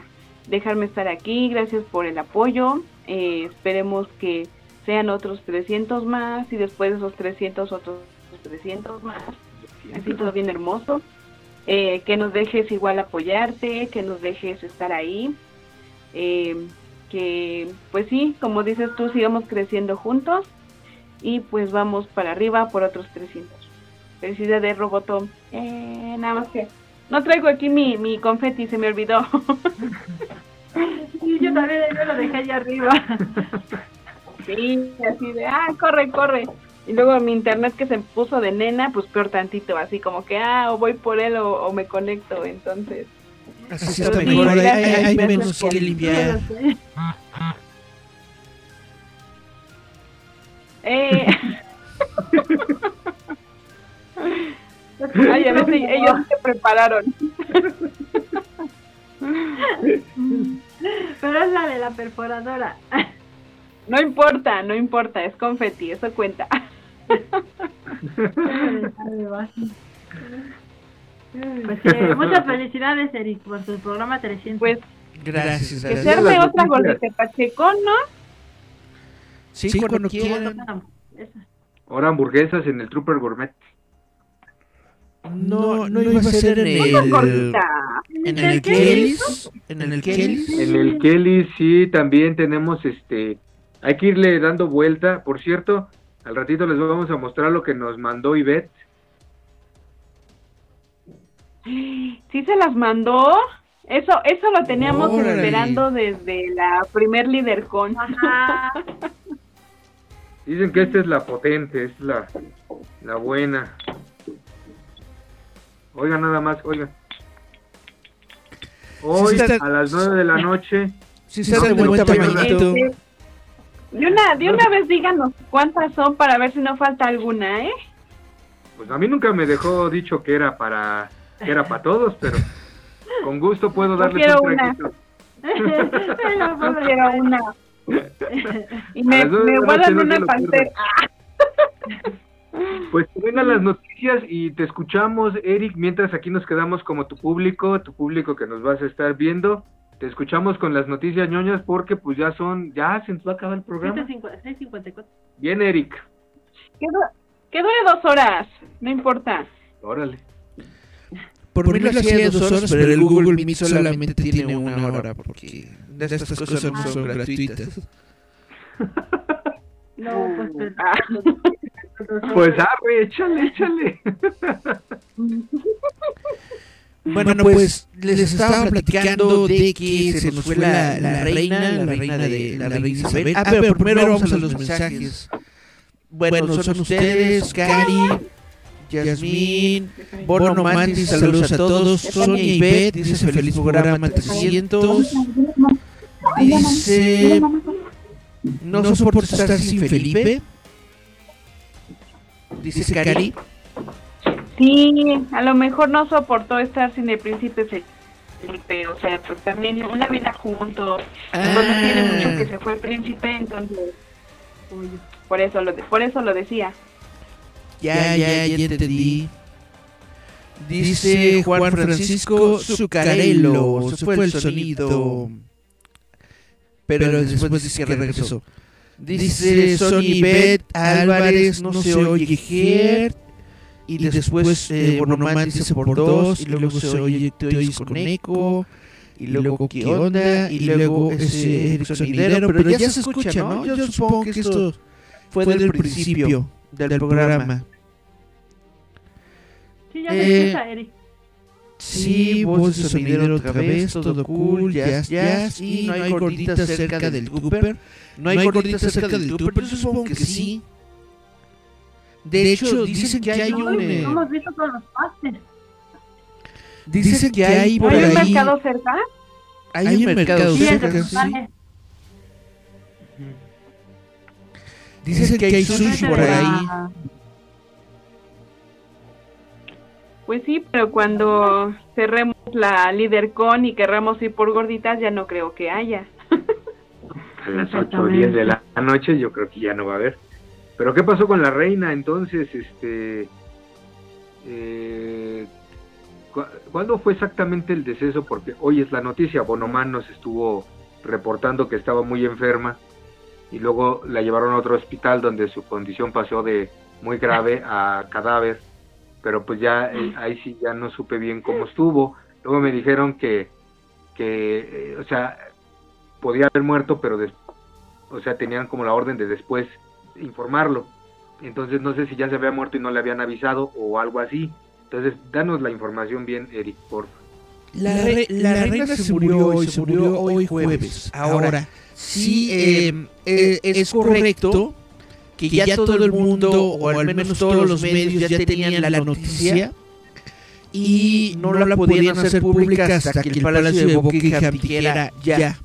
dejarme estar aquí, gracias por el apoyo. Eh, esperemos que sean otros 300 más y después de esos 300 otros 300 más. Así todo bien hermoso. Eh, que nos dejes igual apoyarte, que nos dejes estar ahí. Eh, que pues sí, como dices tú, sigamos creciendo juntos y pues vamos para arriba por otros 300. Felicidades, Roboto. Eh, nada más que no traigo aquí mi, mi confeti, se me olvidó. Sí, yo también yo lo dejé allá arriba. sí, así de, ah, corre, corre. Y luego mi internet que se puso de nena, pues peor tantito, así como que, ah, o voy por él o, o me conecto, entonces. Así está mejor, hay, menos que limpiar. Eh... Ay, a veces ellos se prepararon. Pero es la de la perforadora. No importa, no importa, es confeti, eso cuenta. Pues eh, muchas felicidades, Eric, por tu programa 300. Pues Gracias, que gracias. se arme otra gordita Pacheco, ¿no? Sí, cuando quieran. Esa. Ahora hamburguesas en el Trooper Gourmet. No, no iba a ser en el... En el Kelly's. En el Kelly's. En el Kelly sí también tenemos este hay que irle dando vuelta, por cierto, al ratito les vamos a mostrar lo que nos mandó Ivette. ¿Sí se las mandó? Eso, eso lo teníamos Órale. esperando desde la primer LiderCon. Dicen que esta es la potente, es la, la buena. Oigan nada más, oigan. Hoy Sí está- a las nueve de la noche, Sí, de No, buen no, tamañito. De una, de una vez díganos cuántas son para ver si no falta alguna, ¿eh? pues a mí nunca me dejó dicho que era para que era para todos, pero con gusto puedo darles quiero un una. traguito. Quiero una. Y me, me de guardan no una se pantera. Pues que vengan las noticias y te escuchamos, Eric, mientras aquí nos quedamos como tu público, tu público que nos vas a estar viendo. Te escuchamos con las noticias ñoñas porque pues ya son, ya se nos va a acabar el programa. 6.54. Bien, Eric. Que, du- que dure dos horas, no importa. Órale. Por mí lo hacía dos horas, pero el Google Meet solamente tiene una hora, porque de estas cosas no son gratuitas. No, pues, Ah. Pues arre, échale, échale. Bueno, pues les estaba platicando de que se nos fue la, la reina, la reina de la reina Isabel. Ah, pero primero vamos a los mensajes. Bueno, son ustedes, Cari, Yasmín, Bono Mantis, saludos a todos. Sonia y Beth, dice feliz programa 300. Dice, no soporto estar sin Felipe. Dice Cari. Sí, a lo mejor no soportó estar sin el príncipe Felipe, o sea, pues también una vida juntos. Ah. No tiene mucho que se fue el príncipe, entonces por eso lo de- por eso lo decía. Ya, ya, ya entendí. Dice Juan Francisco Zuccarello. Se fue el sonido. Pero después dice que regresó. Dice Sony Beth Álvarez, no se oye Gert. y después eh, Bonomán dice por dos, y luego se oye, te oyes con eco, y luego qué onda, y luego ese Eric sonidero, pero ya se escucha, ¿no? Yo supongo que esto fue del principio del programa. Sí, ya se escucha, Eric. Sí, voz de sonidero otra vez, todo cool, jazz, jazz, y no hay gorditas cerca del Cooper. No hay gorditas cerca del Cooper, pero supongo que sí. De hecho, dicen que hay un... eh, hemos visto todos los pastes. Dicen que hay por ¿Hay un ahí... mercado cerca? Hay un mercado cerca, sí. Dicen que hay sushi por ahí. Pues sí, pero cuando cerremos la LíderCon y querramos ir por gorditas, ya no creo que haya. A las 8 o 10 de la noche yo creo que ya no va a haber. Pero ¿qué pasó con la reina entonces? Este, eh, cu- ¿Cuándo fue exactamente el deceso? Porque hoy es la noticia, Bonomán nos estuvo reportando que estaba muy enferma y luego la llevaron a otro hospital donde su condición pasó de muy grave a cadáver, pero pues ya eh, ahí sí ya no supe bien cómo estuvo. Luego me dijeron que, que eh, o sea, podía haber muerto, pero des- o sea, tenían como la orden de después informarlo. Entonces no sé si ya se había muerto y no le habían avisado o algo así. Entonces, danos la información bien, Eric, por favor. La, re- la reina se murió hoy, se murió hoy jueves. Ahora, sí eh, eh, es correcto que ya todo el mundo, o al menos todos los medios, ya tenían la noticia y no la podían hacer pública hasta que el Palacio de Buckingham dijera ya.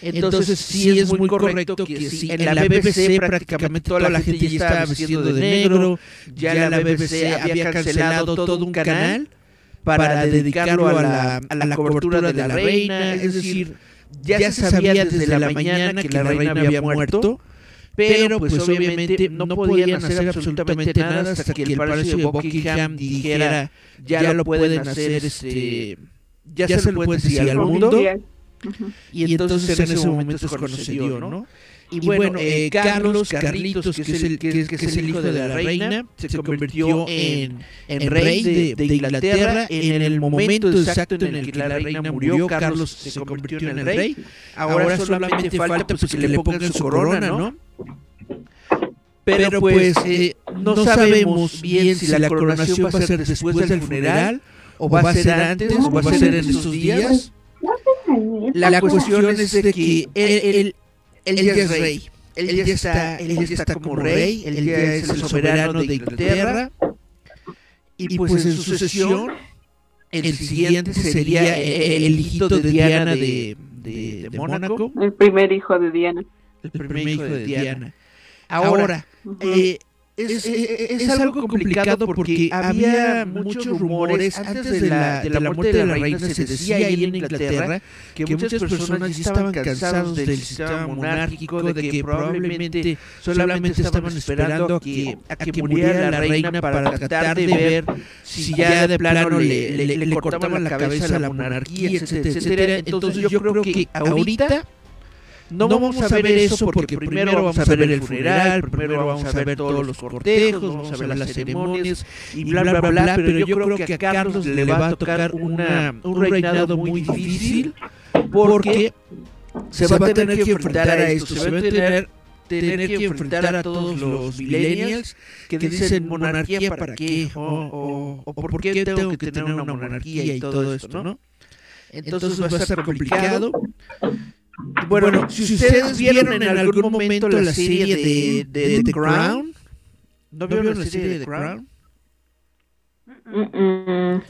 Entonces sí es muy correcto que sí, en la BBC prácticamente toda la gente ya estaba vestiendo de negro, ya la BBC había cancelado todo un canal para dedicarlo a la, a la cobertura de la reina, es decir, ya se sabía desde la mañana que la reina había muerto, pero pues obviamente no podían hacer absolutamente nada hasta que el Palacio de Buckingham dijera ya lo pueden hacer, este, ya se lo pueden decir al mundo. Y entonces en ese momento se conoció, ¿no? Y bueno, eh, Carlos, Carlitos, que es, el, que, es, que es el hijo de la reina, se convirtió en, en rey de, de Inglaterra en el momento exacto en el que la reina murió. Carlos se convirtió en el rey. Ahora solamente falta pues, que le pongan su corona, ¿no? Pero pues eh, no sabemos bien si la coronación va a ser después del funeral, o va a ser antes, o va a ser en esos días. La cuestión es de que él, él, él ya es rey. Él ya está, él ya está como rey, él ya es el soberano de Inglaterra. Y pues en sucesión, el siguiente sería el hijito de Diana de, de, de Mónaco. El primer hijo de Diana. El primer hijo de Diana. Ahora, eh, es, es, es, algo complicado porque había muchos rumores antes de la, de la muerte de la reina se decía ahí en Inglaterra que muchas personas ya estaban cansados del sistema monárquico de que probablemente solamente estaban esperando a que, a que muriera la reina para tratar de ver si ya de plano le, le, le cortaban la cabeza a la monarquía, etcétera, etcétera. Entonces yo creo que ahorita no, no vamos a ver eso porque primero vamos a ver el funeral, primero vamos a ver todos los cortejos, vamos a ver las ceremonias y bla, bla, bla, bla, pero yo creo que a Carlos le va a tocar una, un reinado muy difícil porque se va a tener que enfrentar a esto, se va a tener tener que enfrentar a todos los millennials que dicen monarquía para qué o, o, o por qué tengo que tener una monarquía y todo esto, ¿no? Entonces va a ser complicado. Bueno, bueno, si ustedes vieron en algún momento la serie de, de, de The Crown, ¿no vieron la serie de The Crown? Mm -mm.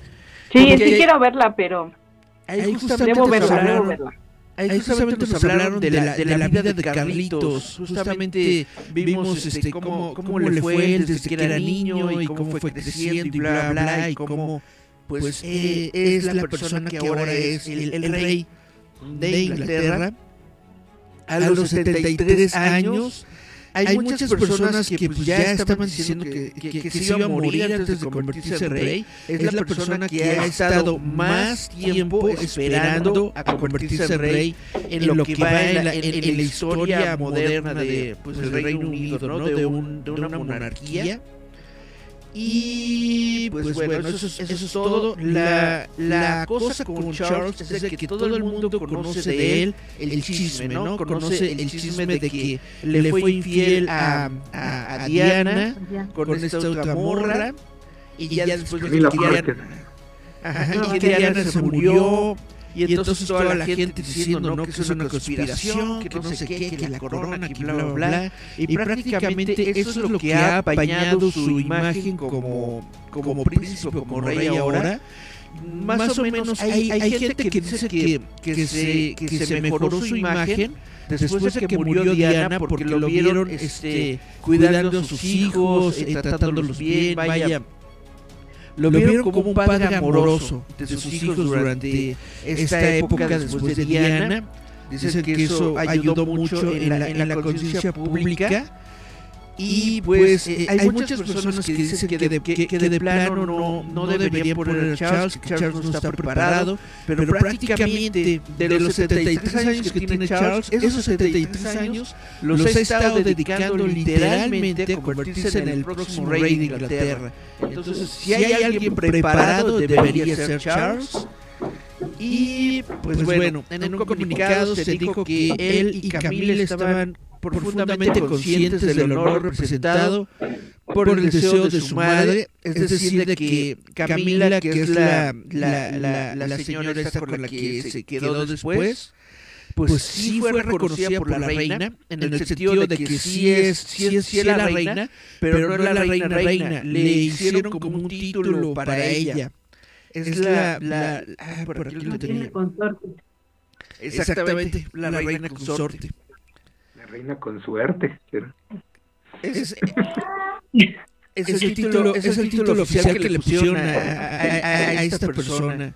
Sí, Porque sí quiero verla, pero ahí justamente debo verla, hablaron, debo verla. Ahí justamente nos hablaron de la, de la vida de Carlitos. Justamente vimos este, cómo, cómo le fue desde que era niño y cómo fue creciendo y bla, bla, y cómo pues eh, es la persona que ahora es el, el rey de Inglaterra a los 73 años. Hay muchas personas que pues, ya estaban diciendo que, que, que, se iba a morir antes de convertirse en rey. Es la persona que ha estado más tiempo esperando a convertirse en rey en lo que va en la, en, en la historia moderna de pues, el Reino Unido, ¿no? de, un, de una monarquía. Y pues, bueno, eso, es, eso es todo. La, la cosa con Charles es de que todo el mundo conoce de él el chisme, ¿no? Conoce el chisme de que le fue infiel a, a, a Diana con esta otra morra. Y ya después de que Diana, y que Diana se murió. Y entonces toda la gente diciendo ¿no? que es una conspiración, que no sé qué, que la corona, que bla, bla, bla. Y prácticamente eso es lo que ha apañado su imagen como, como príncipe, como rey ahora. Más o menos hay, hay gente que dice que, que, se, que se mejoró su imagen después de que murió Diana porque lo vieron este, cuidando a sus hijos, eh, tratándolos bien, vaya lo, vieron como un padre amoroso de sus hijos durante esta época después de Diana. Dicen que eso ayudó mucho en la, en la conciencia pública. Y pues, pues eh, hay muchas personas que dicen que de, que, que de plano no, no deberían poner a Charles, que Charles no está preparado, pero prácticamente de los 73 años que tiene Charles, esos 73 años los ha estado dedicando literalmente a convertirse en el próximo rey de Inglaterra. Entonces, si hay alguien preparado, debería ser Charles. Y pues, pues bueno, en un comunicado se dijo que él y Camila estaban profundamente conscientes del honor representado por el deseo de su madre, es decir, de que Camila, que es la, la, la, señora esta con la que se quedó después, pues, pues sí fue reconocida por la reina, en el sentido de que sí es, sí es, sí es la reina, pero no es la reina reina, le hicieron como un título para ella. Es la, la, ah, por aquí lo tenía. Exactamente, la reina consorte reina con suerte. Es, es, el título, es el título oficial que le pusieron a, a, esta persona.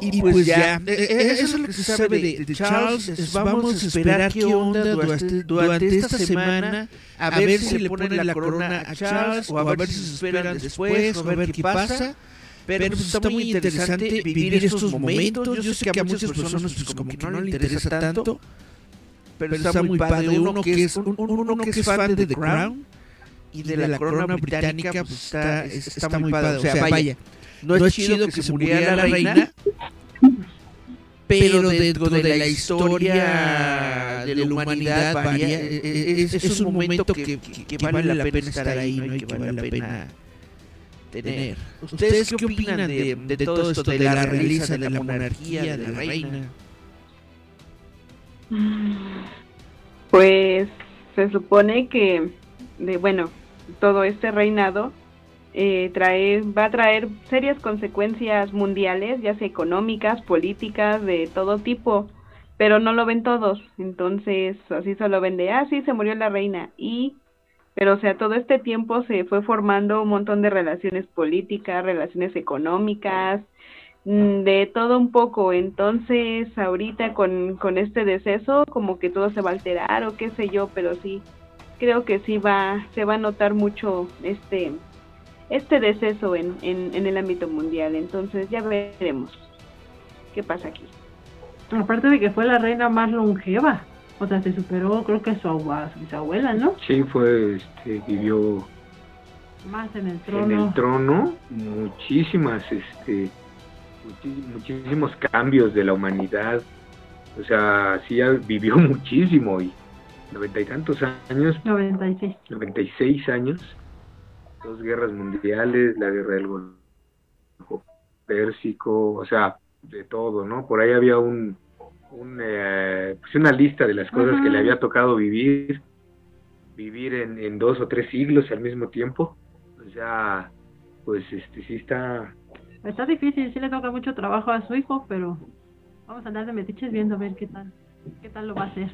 Y pues ya, eh, eh, eso es lo que se sabe de, Charles. Vamos a esperar qué onda durante, durante esta semana, a ver si le ponen la corona a Charles o a ver si se esperan después, o a ver qué pasa. Pero pues, está muy interesante vivir estos momentos. Yo sé que a muchas personas pues, como que no le interesa tanto, pero, está, muy padre. Uno que es, uno que es fan de The Crown y de, la, corona británica, pues está, está, muy padre. O sea, vaya, no es chido que se muriera la reina, pero dentro de la historia de la humanidad varía, e, e, es, es, un momento que, que, vale la pena estar ahí ¿no? y que vale la pena tener. ¿Ustedes qué opinan de, de todo esto de la realeza, de la monarquía, de la reina? Pues se supone que, de, bueno, todo este reinado eh, trae, va a traer serias consecuencias mundiales, ya sea económicas, políticas, de todo tipo, pero no lo ven todos. Entonces, así solo ven de, ah, sí, se murió la reina. Y, pero o sea, todo este tiempo se fue formando un montón de relaciones políticas, relaciones económicas, de todo un poco. Entonces, ahorita con, con este deceso, como que todo se va a alterar o qué sé yo, pero sí, creo que sí va, se va a notar mucho este, este deceso en, en, en el ámbito mundial. Entonces, ya veremos qué pasa aquí. Aparte de que fue la reina más longeva, o sea, se superó, creo que a su, abuela, ¿no? Sí, fue, este, vivió más en el trono. En el trono, muchísimas, este, muchísimos cambios de la humanidad. O sea, sí vivió muchísimo y noventa y tantos años. 96. 96 años. Dos guerras mundiales, la guerra del Golfo Pérsico, o sea, de todo, ¿no? Por ahí había un, un eh, pues una lista de las cosas que le había tocado vivir, vivir en, en dos o tres siglos al mismo tiempo. O sea, pues este sí está Está difícil, sí le toca mucho trabajo a su hijo, pero vamos a andar de metiches viendo a ver qué tal, qué tal lo va a hacer.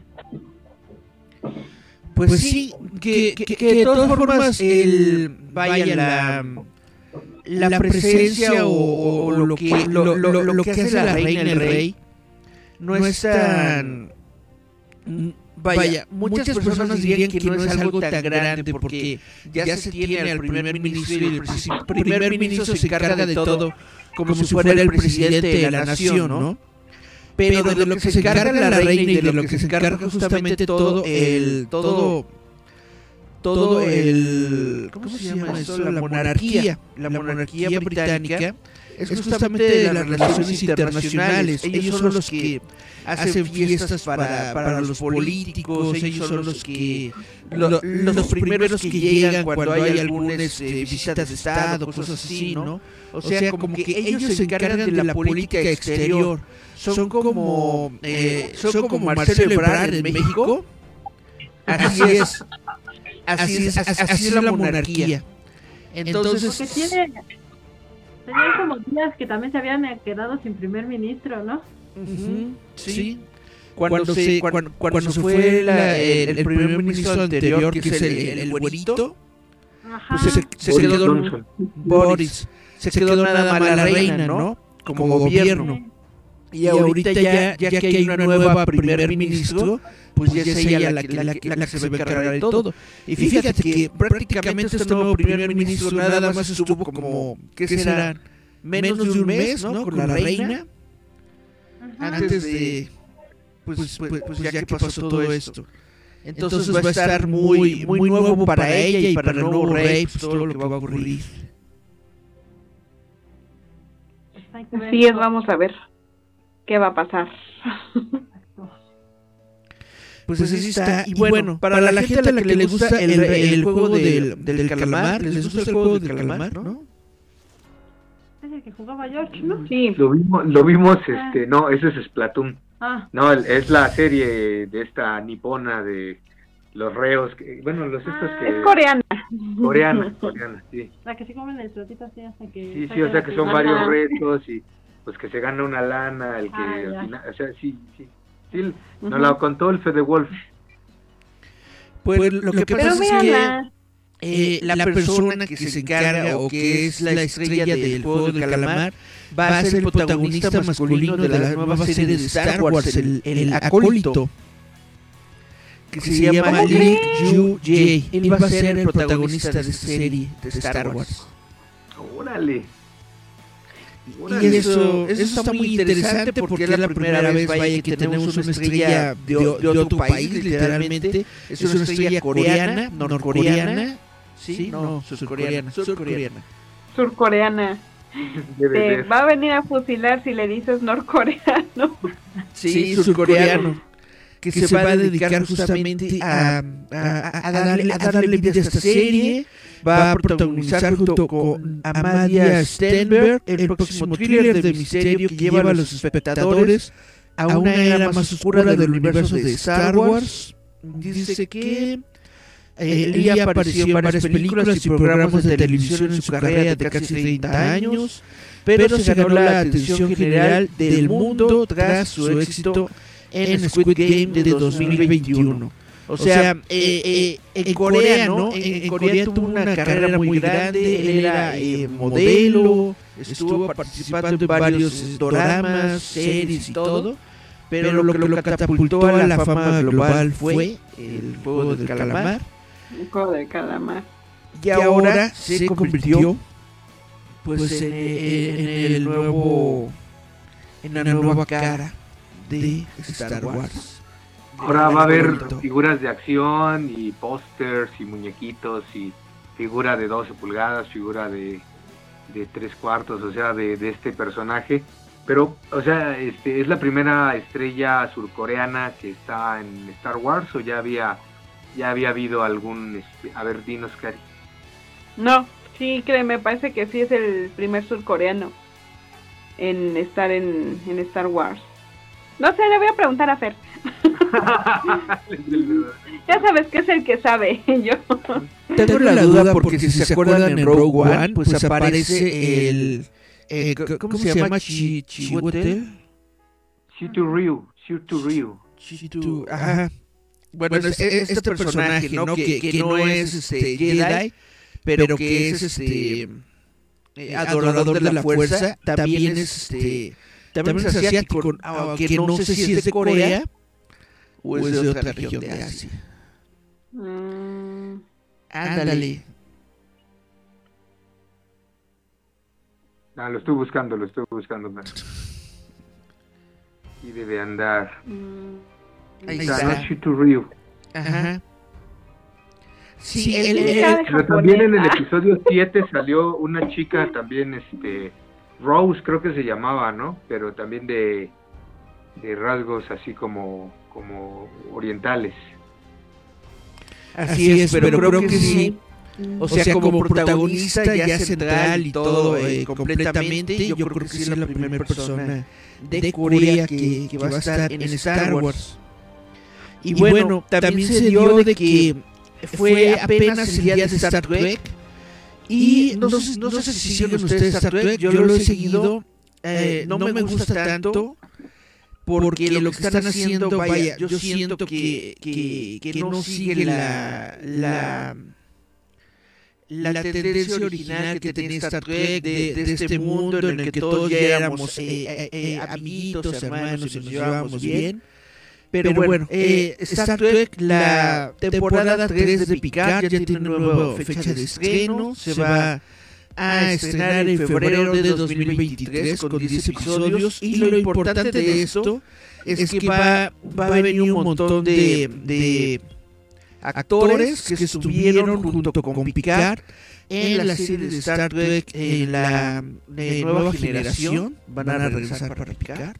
Pues, pues sí, que, que, que, de todas formas el vaya la, la presencia o, lo que lo, lo, lo, que hace la reina el rey no es tan Vaya, muchas, personas dirían que no es algo tan grande porque ya se tiene al primer ministro y el primer ministro se encarga de todo como si fuera el presidente de la nación, ¿no? Pero de lo que se encarga la reina y de lo que se encarga justamente todo el todo todo el ¿cómo, se llama eso? La monarquía, la monarquía británica es justamente de las relaciones internacionales. Ellos son los que hacen fiestas para, para los políticos, ellos son los que los primeros que llegan cuando hay algunas este, visitas de estado, cosas así, ¿no? O sea, como que ellos se encargan de la política exterior. Son como eh, son como Marcelo Ebrard en México. Así es. Así es, así es la monarquía. Entonces, porque tiene tenían como días que también se habían quedado sin primer ministro, ¿no? Sí. Cuando, se, cuando, cuando, se fue la, el, el, primer ministro anterior, que es el, el, güerito, pues se, se, quedó Boris, se quedó nada más la reina, ¿no? Como, gobierno. Y, ahorita ya, ya que hay una nueva primer ministro, pues ya es ella la, la, la, que se va a encargar de todo. Y fíjate que prácticamente este nuevo primer ministro nada más estuvo como, ¿qué será? Menos de un mes, ¿no? Con la reina. Antes de pues, pues, pues, pues, ya, que pasó todo esto. Entonces, va a estar muy, muy nuevo para ella y para el nuevo rey, pues, todo lo que va a ocurrir. Así es, vamos a ver qué va a pasar. Pues, así está. Y bueno, para, la, gente a la que, le gusta el, el, juego del, del, calamar, ¿les gusta el juego del calamar, no? Es el que jugaba George, ¿no? Sí. Lo vimos, lo vimos este, no, ese es Splatoon. Ah. No, es la serie de esta nipona de los reos, que, bueno, los estos que... Es coreana. Coreana, coreana, sí. La que se comen el trotito así hasta que... Sí, sí, o sea que son varios retos y pues que se gana una lana, el que ah, al final, o sea, sí, sí. sí Nos la contó el Fede Wolf. Pues, pues lo, que, pasa es que... Eh, la, persona que se encarga o que es la estrella del juego del calamar va a ser el protagonista masculino de la nueva serie de Star Wars, el, el acólito, que se llama Lee Yu Jae. Él va a ser el protagonista de esta serie de Star Wars. Órale. Y eso, eso está muy interesante porque es la primera vez vaya, que tenemos una estrella de, de otro país, literalmente. Es una estrella coreana, norcoreana. Sí, no, surcoreana. Surcoreana. Surcoreana. Te va a venir a fusilar si le dices norcoreano. Sí, surcoreano. Que, se, va a dedicar justamente a, a, darle, a darle vida a esta serie. Va a protagonizar junto con Amalia Stenberg el próximo thriller de misterio que lleva a los espectadores a una era más oscura del universo de Star Wars. Dice que eh, ella apareció en varias películas y programas de televisión en su carrera de casi 30 años, pero se ganó la atención general del mundo tras su éxito en Squid Game de 2021. O sea, eh, eh, en Corea, ¿no? En, Corea tuvo una carrera muy grande, él era modelo, estuvo participando en varios dramas, series y todo, pero lo que lo catapultó a la fama global fue el juego del calamar un juego de calamar. Y ahora se convirtió pues, pues en, el nuevo en la nueva cara de Star Wars. Ahora va a haber figuras de acción y pósters y muñequitos y figura de 12 pulgadas, figura de, de 3 cuartos, o sea, de, de, este personaje. Pero, o sea, este, ¿es la primera estrella surcoreana que está en Star Wars o ya había ya había habido algún... Este, a ver, dinos, Cari. No, sí, créeme, me parece que sí es el primer surcoreano en estar en, en Star Wars. No sé, le voy a preguntar a Fer. ya sabes que es el que sabe, yo. Tengo la duda porque si se acuerdan en Rogue One, pues, pues aparece el... Eh, ¿cómo, se llama? Chihuahua. Shitu Ryu. Shitu Ryu. Ajá. Bueno, es, este, este personaje, ¿no? Que, que, no es este, este Jedi, pero que es este, este eh, adorador de la fuerza, también es este también es asiático, aunque no sé si es de Corea o es de otra región de Asia. Mm. Ándale. Ah, lo estoy buscando, lo estoy buscando. Y debe andar. Mm. Ahí está. Ryu. Ajá. Sí, el- cara de Pero también en el episodio 7 salió una chica también, este, Rose creo que se llamaba, ¿no? Pero también de, de rasgos así como, como orientales. así es, pero, creo, que, sí. O sea, como protagonista ya central y todo eh, completamente, yo creo que sí es la primera persona de Corea que, que va a estar en Star Wars. Y bueno, también se dio de que fue apenas el día de Star Trek. Y no, sé- no sé si siguen ustedes Star Trek, yo lo he seguido, eh, no me gusta tanto. Porque lo que están haciendo, vaya, yo siento que, que, que no sigue la, la, la tendencia original que tenía Star Trek de, de este mundo en el que todos ya éramos eh, eh, eh, amiguitos, hermanos y nos llevábamos bien. Pero bueno, eh, Star Trek, la temporada 3 de Picard ya tiene nueva fecha de estreno, se va a estrenar en febrero de 2023 con 10 episodios y lo importante de esto es que va, va a venir un montón de, de actores que estuvieron junto con Picard en la serie de Star Trek en la de nueva generación. Van a regresar para Picard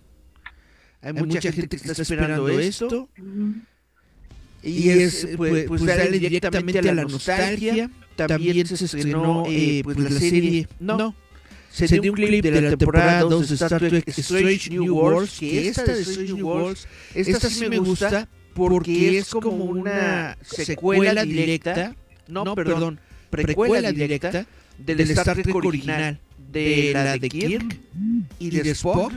hay mucha gente que está esperando esto. y es pues, pues darle directamente a la nostalgia también se estrenó eh, pues la serie no. se dio un clip de la temporada 2 de Star Trek Strange New Worlds que esta de Strange New Worlds esta sí me gusta porque es como una secuela directa no perdón precuela directa del Star Trek original de la de Kirk y de Spock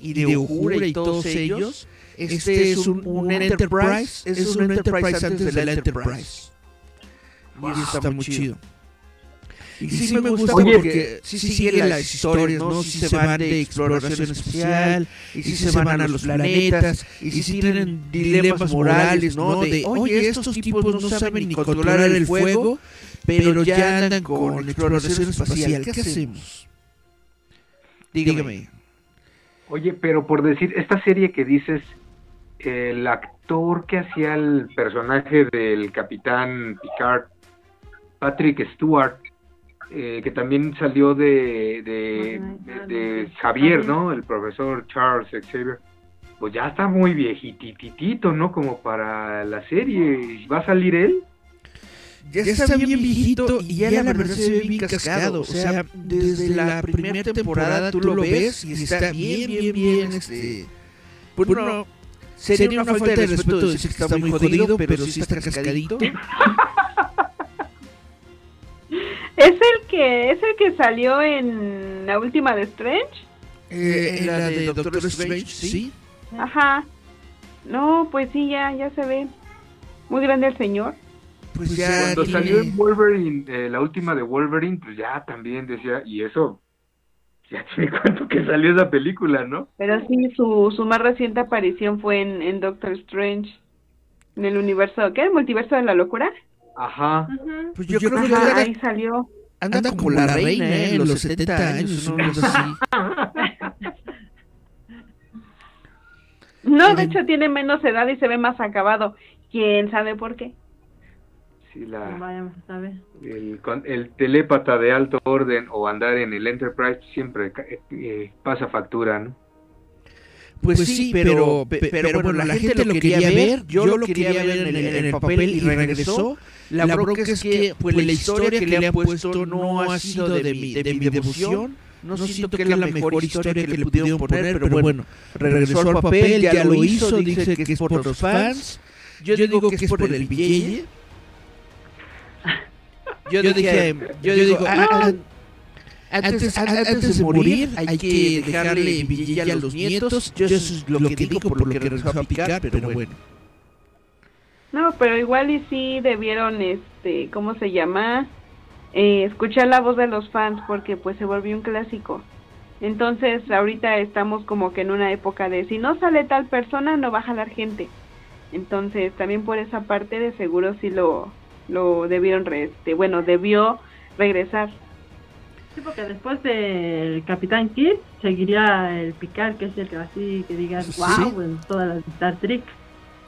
y de Uhura y todos ellos. este es un, un Enterprise es un Enterprise antes de la Enterprise y eso está muy chido y sí, me gusta Oye, porque sí siguen las historias, ¿no? Sí se van de exploración espacial, y sí se van a los planetas, y sí tienen dilemas morales, ¿no? De, oye, estos tipos no saben ni controlar el fuego, pero ya andan con exploración espacial. ¿Qué hacemos? Dígame. Oye, pero por decir, esta serie que dices, el actor que hacía el personaje del capitán Picard, Patrick Stewart, eh, que también salió de, de, de- de Javier, ¿no? El profesor Charles Xavier. Pues ya está muy viejititito, ¿no? Como para la serie. ¿Va a salir él? Ya está bien viejito y ya la verdad se ve bien cascado. O sea, desde la primera temporada tú lo ves y está bien, bien, bien, este... Bueno, sería una falta de respeto decir que está muy jodido, pero sí está cascadito. Es el que es el que salió en la última de Strange. Eh, en la de Doctor Strange, sí. Ajá. No, pues sí, ya ya se ve muy grande el señor. Pues ya Cuando tiene- salió en Wolverine, eh, la última de Wolverine, pues ya también decía, y eso, ya tiene cuánto que salió esa película, ¿no? Pero sí, su, su más reciente aparición fue en, en Doctor Strange. En el universo, ¿qué? ¿El multiverso de la locura? Ajá. Pues yo, creo que anda, ahí salió. anda como la reina, ¿eh? En los 70 años, una cosa así. No, de hecho tiene menos edad y se ve más acabado. ¿Quién sabe por qué? Sí, la, Vayamos a ver. el, el telépata de alto orden o andar en el Enterprise siempre eh, eh, pasa factura, ¿no? Pues, sí, pero, pe- pero, bueno, la gente lo quería ver, yo lo quería ver en el, en el papel y regresó. La bronca es que pues, la historia que le han puesto no ha sido de mi, de mi devoción. No siento que es la mejor historia que le pudieron poner, pero bueno, regresó al papel, ya lo hizo, dice que es por los fans. Yo digo que es por el billete. Yo dije, yo digo, ah, ah, antes, antes de morir hay que dejarle billete a los nietos. Yo eso es lo que digo por lo que regresó a picar, pero bueno. No, pero igual y sí debieron, este, ¿cómo se llama? Eh, escuchar la voz de los fans porque pues se volvió un clásico. Entonces ahorita estamos como que en una época de si no sale tal persona no va a jalar gente. Entonces también por esa parte de seguro sí lo, lo debieron, re- este, bueno, debió regresar. Sí, porque después del Capitán Kirk seguiría el Picard, que es el que así que digas, Sí. wow, en todas las Star Trek.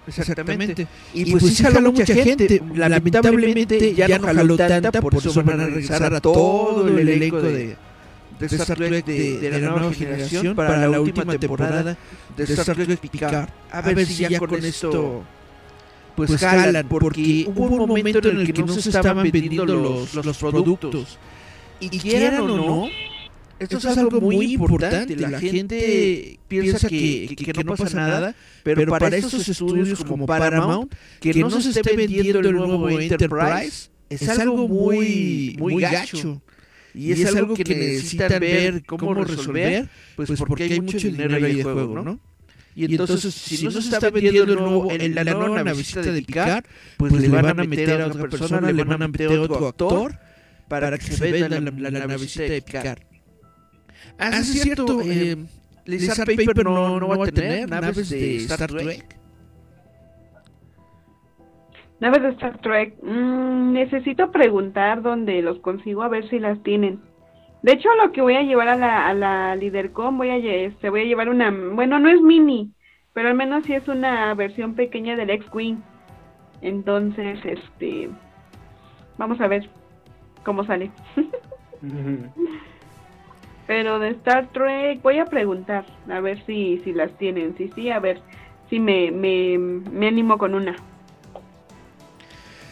Exactamente. Y, pues, pues sí jaló mucha gente. Lamentablemente ya no jaló tanta, por eso van a regresar a todo el elenco de, de Star Trek de, la nueva generación para la última temporada de Star Trek Picard. A ver si ya con esto pues, pues jalan, porque hubo un momento en el que no se estaban vendiendo los, los productos. Y quieran o no, esto es algo muy importante. La gente piensa que, que, no pasa nada, pero para estos estudios como Paramount, que no se esté vendiendo el nuevo Enterprise es algo muy, muy gacho. Y es algo que necesitan ver cómo resolver, pues, pues porque hay mucho dinero ahí de juego, ¿no? Y entonces, si no se está vendiendo el nuevo, en la, nueva visita de Picard, pues, pues le van a meter a otra persona, le van a meter a otro actor para que se venda la, la, visita de Picard. Ah, es cierto, eh, eh Lisa Paper no, no va a tener naves de Star Trek. Naves de Star Trek. Mm, necesito preguntar dónde los consigo a ver si las tienen. De hecho, lo que voy a llevar a la, a la LeaderCon, voy a, este, voy a llevar una, bueno, no es mini, pero al menos sí es una versión pequeña del X-Wing. Entonces, este, vamos a ver cómo sale. pero de Star Trek voy a preguntar, a ver si, si las tienen. Si sí, a ver si me, me, me animo con una.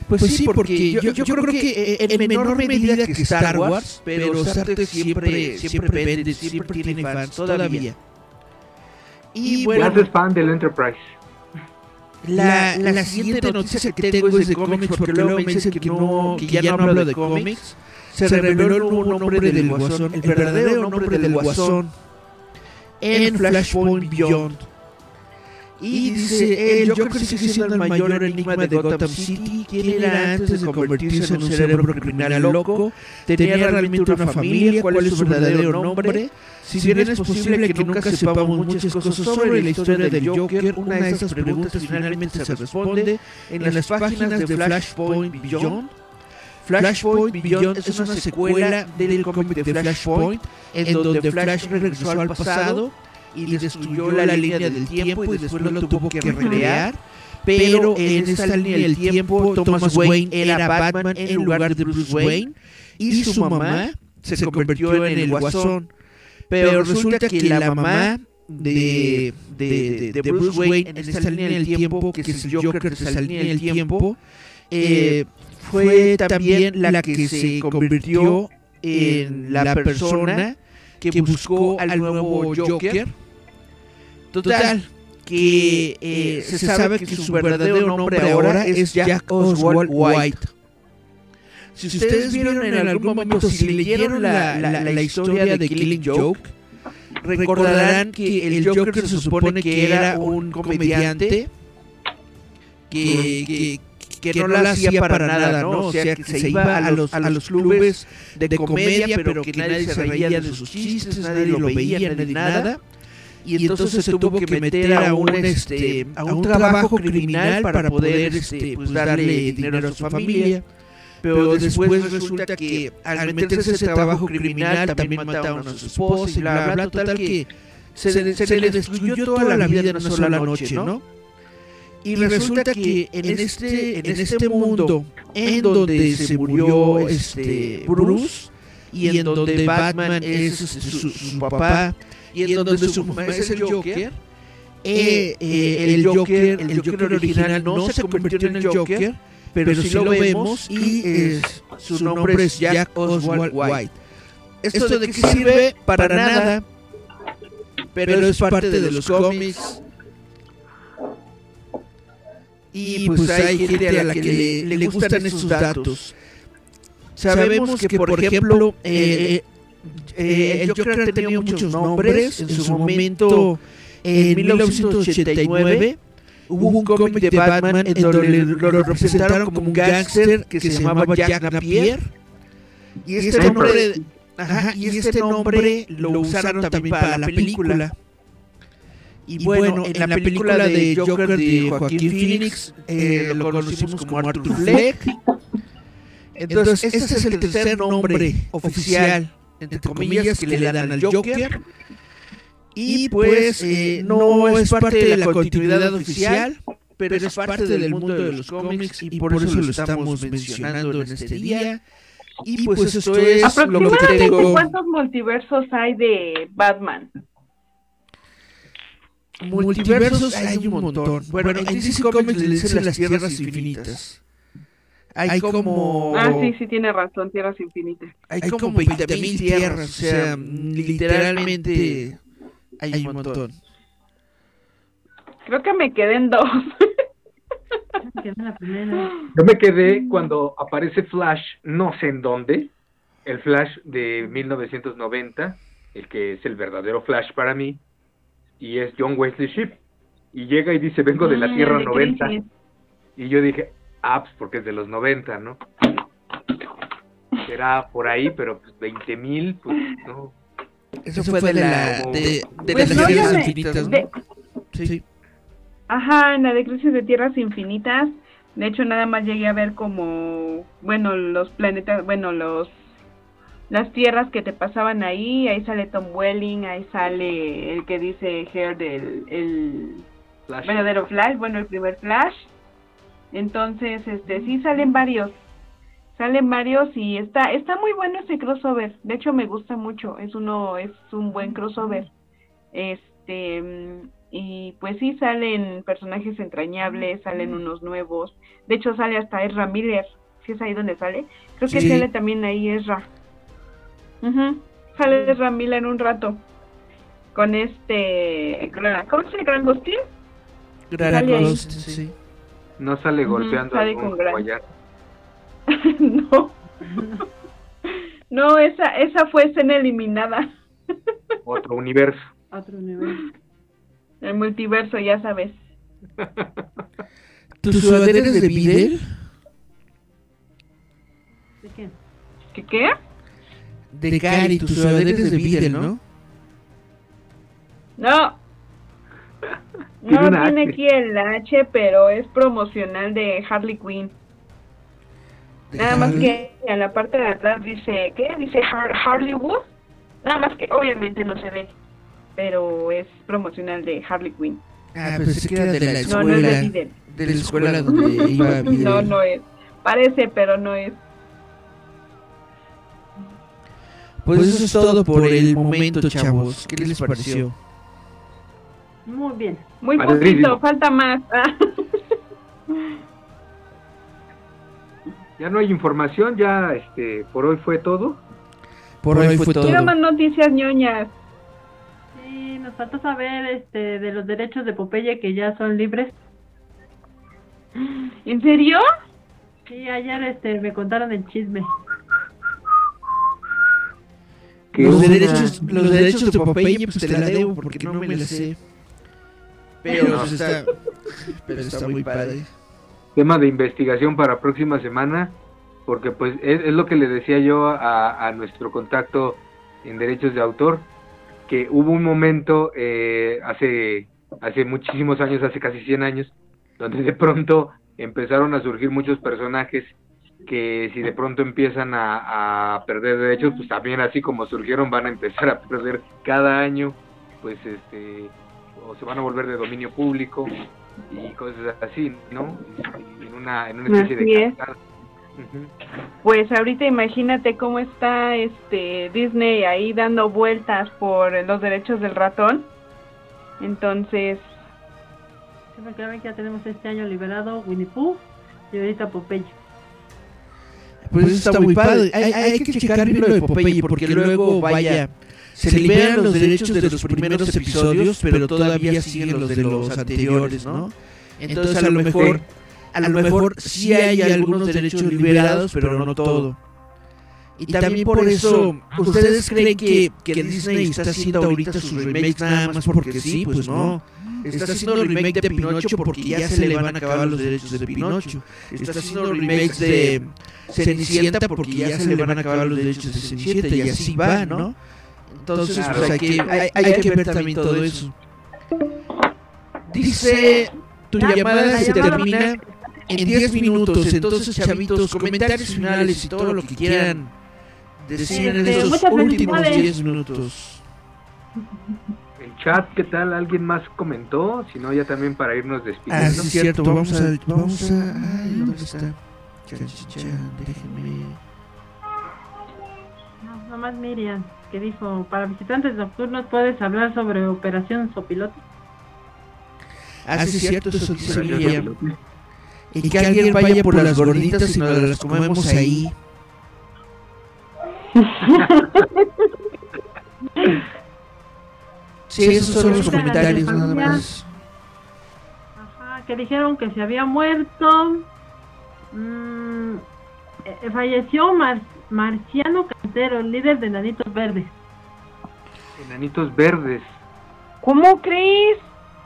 Pues, pues, sí, porque, yo, yo, creo que en, menor medida que Star Wars, pero Star Trek siempre, siempre vende, siempre tiene fans todavía. Y bueno, ¿Cuál es fan del Enterprise? La, la, la siguiente noticia que tengo es de cómics, porque luego me dicen que, no, que ya no hablo de cómics. Se reveló el nuevo nombre del Guasón, el verdadero nombre del Guasón en Flashpoint Beyond. Y dice, el Joker sigue siendo el mayor enigma de Gotham City. ¿Quién era antes de convertirse en un cerebro criminal loco? ¿Tenía realmente una familia? ¿Cuál es su verdadero nombre? Si bien es posible que nunca sepamos muchas cosas sobre la historia del Joker, una de esas preguntas finalmente se responde en las páginas de Flashpoint Beyond. Flashpoint Beyond es una secuela del cómic de Flashpoint, en donde Flash regresó al pasado y destruyó la, línea del tiempo y después lo tuvo que recrear. Pero en esta línea del tiempo, Thomas Wayne era Batman en lugar de Bruce Wayne y su mamá se convirtió en el guasón. Pero resulta que la mamá de, de, de, Bruce Wayne en esta línea del tiempo, que es el Joker de esa línea del tiempo, eh, fue también la que se convirtió en la persona que buscó al nuevo Joker. Total, que eh, eh, se sabe que su verdadero nombre ahora es Jack Oswald White. Si ustedes vieron en algún momento, si leyeron la, la, historia de Killing Joke, recordarán que el Joker se supone que era un comediante que, que, no la hacía para nada, ¿no? O sea, que se iba a los, a los clubes de comedia, pero que nadie se reía de sus chistes, nadie lo veía, nadie nada. y entonces se tuvo que meter a un este a un trabajo criminal para poder este pues darle dinero a su familia. pero después resulta que al meterse ese trabajo criminal también mataron a su esposa y bla bla total que se, se le destruyó toda la vida en una sola noche no y resulta que en este en este mundo en donde se murió este Bruce y en donde Batman es su, su papá y en donde su mamá es el Joker, eh, eh, el Joker, el Joker original no se convirtió en el Joker, pero sí lo vemos y su nombre es Jack Oswald White. ¿Esto de qué sirve? Para nada, pero es parte de los cómics. Y pues hay gente a la que le, gustan estos datos. Sabemos que, por ejemplo, eh, eh, el Joker ha tenido muchos nombres. En su momento, en 1989, hubo un cómic de Batman en donde lo representaron como un gángster que se llamaba Jack Napier. Y este nombre, y este nombre lo usaron también para la película. Y bueno, en la película de Joker de Joaquín Phoenix eh, eh, lo conocimos como Arthur Fleck. Entonces, este es el tercer nombre oficial entre comillas, que le dan al Joker. Y pues eh, no es parte de la continuidad oficial, pero es parte del mundo de los cómics y por eso lo estamos mencionando en este día. Y pues esto es lo que tengo. ¿Cuántos multiversos hay de Batman? Multiversos hay un montón. Bueno, en DC Comics le dicen las tierras infinitas. Hay como... Ah, sí, sí, tiene razón, tierras infinitas. Hay como 20.000 tierras, o sea, literalmente hay un montón. Creo que me quedé en dos. Yo me quedé cuando aparece Flash, no sé en dónde, el Flash de 1990, el que es el verdadero Flash para mí, y es John Wesley Shipp. Y llega y dice, vengo de la mm, Tierra 90. Y yo dije, ah, pues porque es de los 90, ¿no? Era por ahí, pero pues 20 mil, pues no. Eso, fue, de, la, de, de, pues las tierras infinitas, ¿no? Sí. Ajá, en la de Crisis de Tierras Infinitas. De hecho, nada más llegué a ver como, bueno, los planetas, bueno, los las tierras que te pasaban ahí, ahí sale Tom Welling, ahí sale el que dice Hair del el verdadero Flash, bueno, el primer Flash. Entonces, este, sí salen varios, salen varios y está, está muy bueno ese crossover. De hecho, me gusta mucho, es uno, es un buen crossover. Este, y pues sí salen personajes entrañables, salen unos nuevos. De hecho, sale hasta Ezra Miller, si es ahí donde sale. Creo que sale también ahí Ezra. Sale de Ramila en un rato. Con este. ¿Cómo se llama? ¿Gran Gustín? Gran Gustín, sí. No sale golpeando sale con no. no, esa, esa fue escena eliminada. Otro universo. Otro universo. El multiverso, ya sabes. ¿Tus sudaderas de Videl? ¿De qué? ¿Qué qué? De Cari, tus sudaderas de Videl, ¿no? No. No tiene aquí el H, pero es promocional de Harley Quinn. Nada más que en la parte de atrás dice, ¿qué? Dice Harley Wood. Nada más que obviamente no se ve, pero es promocional de Harley Quinn. Ah, pero se queda de la escuela. No, no es de. De la escuela donde iba Videl. No, no es. Parece, pero no es. Pues, pues eso es todo por el momento, chavos. ¿Qué les pareció? Muy bien. Muy poquito, falta más. ya no hay información, ya este por hoy fue todo. Por hoy fue todo. Quiero más noticias ñoñas. Sí, nos falta saber este de los derechos de Popeye que ya son libres. ¿En serio? Sí, ayer este me contaron el chisme los, derechos, los derechos de Popeye pues te la debo porque no me la sé. Pero, pues, está, pero está muy padre. Tema de investigación para próxima semana, porque pues es, lo que le decía yo a, a, nuestro contacto en derechos de autor, que hubo un momento eh, hace, hace muchísimos años, hace casi 100 años, donde de pronto empezaron a surgir muchos personajes que si de pronto empiezan a, perder derechos, pues también así como surgieron van a empezar a perder cada año, pues este, o se van a volver de dominio público y cosas así, ¿no? En una, en una especie de... Pues ahorita imagínate cómo está este Disney ahí dando vueltas por los derechos del ratón. Entonces... que ya tenemos este año liberado Winnie Pooh y ahorita Popeye. Pues, eso está, muy padre. Hay, que checar bien lo de Popeye porque luego, vaya, se liberan los derechos de los primeros episodios, pero todavía siguen los de los anteriores, ¿no? Entonces a lo mejor, a lo mejor sí hay algunos derechos liberados, pero no todo. Y también por eso, ¿ustedes creen que, que Disney está haciendo ahorita sus remakes nada más porque sí? Pues no. Está haciendo el remake de Pinocho porque ya se le van a acabar los derechos de Pinocho. Está haciendo remakes de Cenicienta porque ya se le van a acabar los derechos de Cenicienta y así va, ¿no? Entonces, pues hay que, hay, que ver también todo eso. Dice, tu llamada se termina en 10 minutos. Entonces, chavitos, comentarios finales y todo lo que quieran decir en estos últimos 10 minutos. chat, ¿qué tal? ¿Alguien más comentó? Si no, ya también para irnos despidiendo. Ah, sí, cierto, vamos a... Vamos a... Ay, ¿dónde está? Déjenme... No, nomás Miriam, que dijo, para visitantes nocturnos puedes hablar sobre operación Sopilote. Ah, sí, cierto, eso dice Miriam. Y que alguien vaya por las gorditas y nos las comemos ahí. Sí, esos son los comentarios nada más. Ajá, que dijeron que se había muerto. Mm, eh, falleció Marciano Cantero, el líder de Enanitos Verdes. Enanitos Verdes. ¿Cómo crees?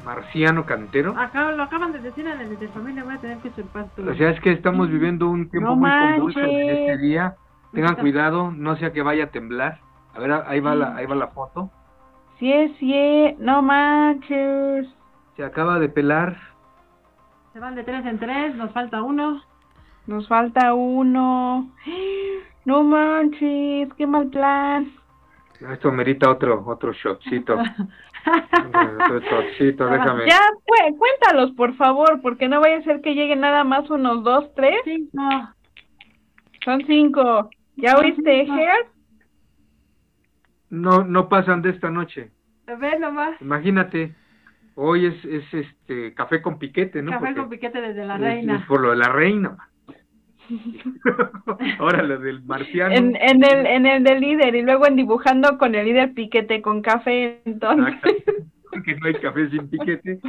Marciano Cantero. Acá, lo acaban de decir en el de familia, voy a tener que usurpar O sea, es que estamos viviendo un tiempo muy convulso en este día. Tengan cuidado, no sea que vaya a temblar. A ver, ahí va la, ahí va la foto. Sí es, sí no manches. Se acaba de pelar. Se van de tres en tres, nos falta uno. Nos falta uno. No manches, qué mal plan. Esto merita otro otro shotcito. otro shotcito, déjame. Ya, cuéntalos, por favor, porque no vaya a ser que lleguen nada más unos dos, tres. Cinco. Son cinco. ¿Ya oíste, Ger? no no pasan de esta noche. A ver nomás. Imagínate, hoy es, es este café con piquete, ¿no? Café con piquete desde la reina. Es por lo de la reina. Ahora lo del marciano. En, en, el, en el del líder y luego en dibujando con el líder piquete con café, entonces. que no hay café sin piquete.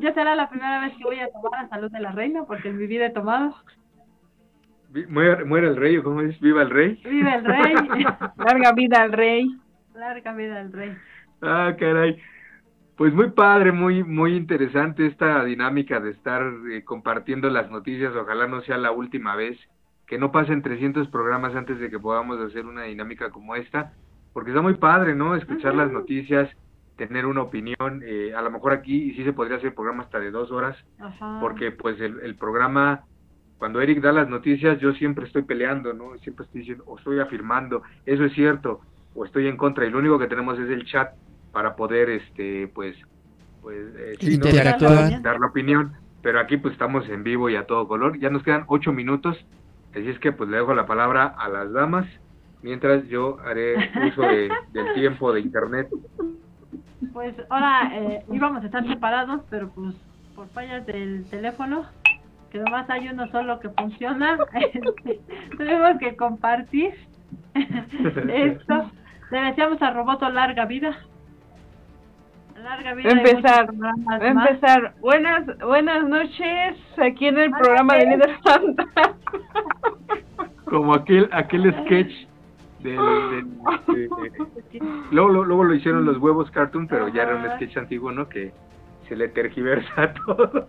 Ya será la primera vez que voy a tomar a salud de la reina porque en mi vida he tomado. Muere, el rey, ¿o cómo es? ¿Viva el rey? ¡Viva el rey! Larga vida al rey. Larga vida al rey. Ah, caray. Pues muy padre, muy muy interesante esta dinámica de estar eh, compartiendo las noticias. Ojalá no sea la última vez, que no pasen 300 programas antes de que podamos hacer una dinámica como esta, porque está muy padre, ¿no? Escuchar las noticias, tener una opinión. Eh, a lo mejor aquí sí se podría hacer programa hasta de dos horas, porque pues el, el programa cuando Eric da las noticias, yo siempre estoy peleando, ¿no? Siempre estoy diciendo, o estoy afirmando, eso es cierto, o estoy en contra, y lo único que tenemos es el chat para poder, este, pues, pues, eh, interactuar, dar la opinión, pero aquí pues estamos en vivo y a todo color, ya nos quedan ocho minutos, así es que pues le dejo la palabra a las damas, mientras yo haré uso del tiempo de internet. Pues ahora eh, íbamos a estar separados, pero pues por fallas del teléfono que nomás hay uno solo que funciona. Tenemos que compartir esto. Le deseamos a Roboto larga vida. Larga vida. Empezar, empezar. Buenas, buenas noches aquí en el programa de Líder Como aquel, aquel sketch del, luego, luego, lo hicieron los huevos cartoon, pero ya era un sketch antiguo, ¿no? Que se le tergiversa todo.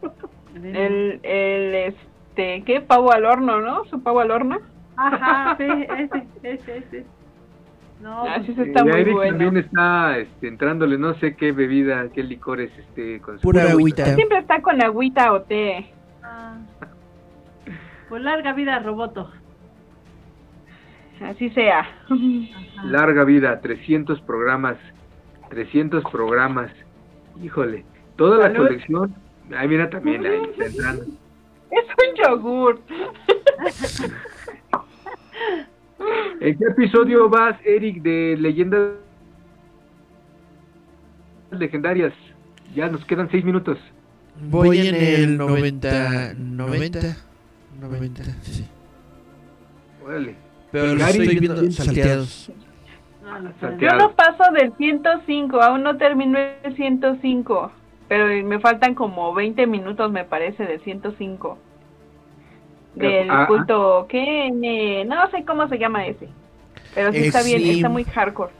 El, el, este, ¿qué? Pavo al horno, ¿no? Su pavo al horno. Ajá, sí, ese, ese, ese. No, ah, sí, está muy Eric bueno. también está este, entrándole, no sé qué bebida, qué licores este, con su pura agüita. Siempre está con agüita o té. Ah. Pues larga vida, Roboto. Así sea. Larga vida, 300 programas, 300 programas. Híjole, toda la colección. Ay, mira también, ahí está entrando. Es un yogur. ¿En qué episodio vas, Eric, de Leyendas Legendarias? Ya nos quedan seis minutos. Voy, en el 90, 90, 90, sí. Órale. Pero lo estoy viendo salteados. Yo no paso del 105, aún no termino el 105, pero me faltan como 20 minutos, me parece, del 105. Del ah, ah. culto, ¿qué? No sé cómo se llama ese, pero sí está bien, está muy hardcore.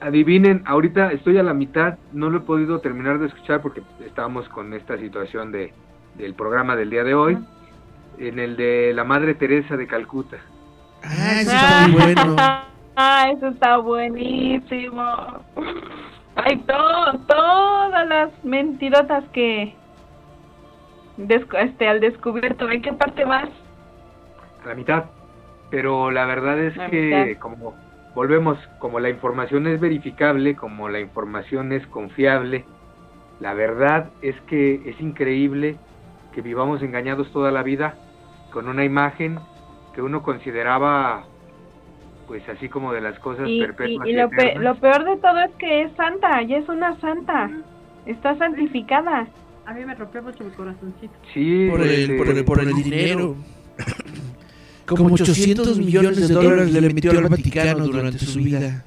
Adivinen, ahorita estoy a la mitad, no lo he podido terminar de escuchar porque estábamos con esta situación de, del programa del día de hoy, en el de la Madre Teresa de Calcuta. Ah, eso está muy bueno. Ah, eso está buenísimo. Hay todo, todas las mentirotas que este al descubierto. ¿En qué parte vas? A la mitad. Pero la verdad es que como volvemos, como la información es verificable, como la información es confiable, la verdad es que es increíble que vivamos engañados toda la vida con una imagen que uno consideraba pues así como de las cosas perpetuas. Y, lo, peor de todo es que es santa, ya es una santa, está santificada. A mí me rompió mucho mi corazoncito. Sí, por el, por el, dinero. Como 800 millones de dólares le metió al Vaticano durante su vida.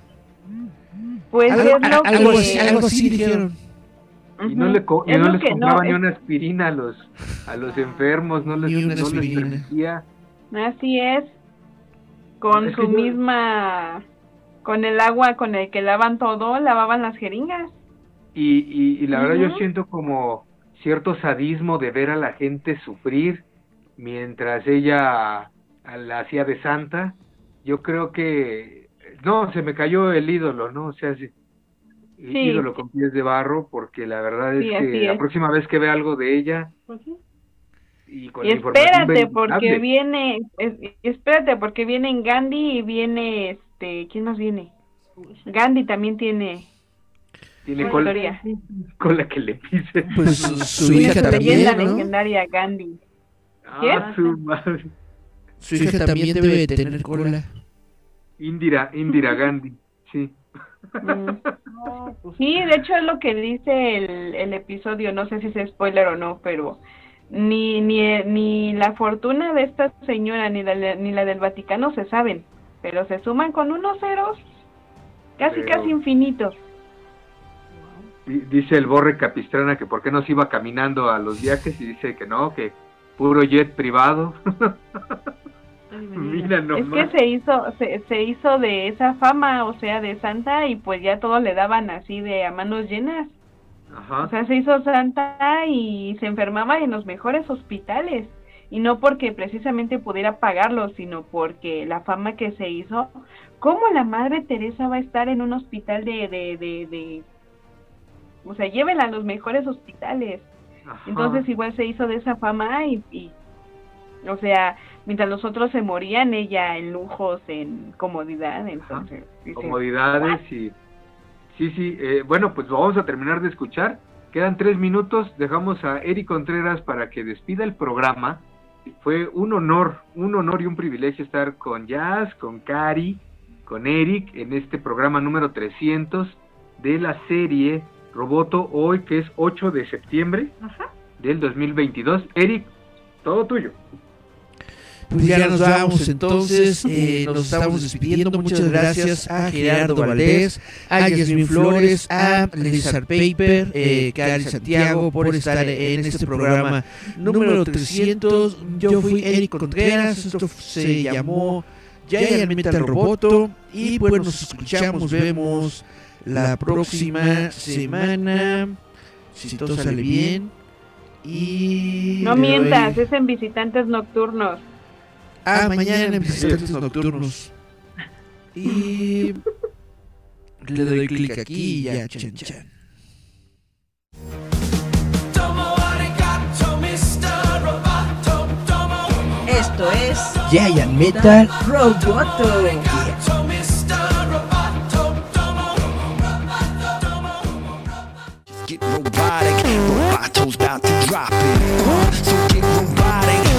Pues es lo que... algo así dijeron. Y no, le no les compraban ni una aspirina a los, a los enfermos, no les, no les Así es. Con su misma. Con el agua con el que lavan todo, lavaban las jeringas. Y, y, y la verdad, yo siento como cierto sadismo de ver a la gente sufrir mientras ella la hacía de santa. Yo creo que. No, se me cayó el ídolo, ¿no? O sea, sí sí. ídolo con pies de barro, porque la verdad es que la próxima vez que vea algo de ella... y, con espérate porque viene, espérate porque viene Gandhi y viene este, ¿quién más viene? Gandhi también tiene tiene con, con la que le pise. Pues su, hija también, la legendaria Gandhi. Ah, su madre. Su hija también debe tener cola. Indira, Indira Gandhi, sí. Mm. Sí, de hecho es lo que dice el, el episodio, no sé si es spoiler o no, pero ni, ni, ni la fortuna de esta señora ni la, ni la del Vaticano se saben, pero se suman con unos ceros casi casi infinitos. Dice el Borre Capistrana que por qué no se iba caminando a los viajes y dice que no, que puro jet privado. Es que se hizo, se, se hizo de esa fama, o sea, de santa, y pues ya todo le daban así de a manos llenas. O sea, se hizo santa y se enfermaba en los mejores hospitales. Y no porque precisamente pudiera pagarlo, sino porque la fama que se hizo. ¿Cómo la Madre Teresa va a estar en un hospital de... de, de, de... O sea, llévenla a los mejores hospitales. Entonces igual se hizo de esa fama y, y o sea, mientras los otros se morían, ella en lujos, en comodidad, entonces. Comodidades y... Sí, sí, eh, bueno, pues vamos a terminar de escuchar. Quedan tres minutos, dejamos a Eric Contreras para que despida el programa. Fue un honor, un honor y un privilegio estar con Jazz, con Cari, con Eric en este programa número 300 de la serie Roboto hoy, que es 8 de septiembre del 2022. Eric, todo tuyo. Pues ya nos vamos entonces, eh, nos estamos despidiendo. Muchas gracias a Gerardo Valdés, a Yasmin Flores, a Lizard Paper, eh, Cari Santiago por estar en este programa número 300. Yo fui Eric Contreras, esto se llamó Giant Metal Roboto y pues nos escuchamos, vemos la próxima semana, si todo sale bien. Y no mientas, es en visitantes nocturnos. Ah, mañana en visitantes nocturnos. Y le doy clic aquí y ya, chan chan. Esto es Giant Metal Roboto. Get robotic, Roboto's about to drop it.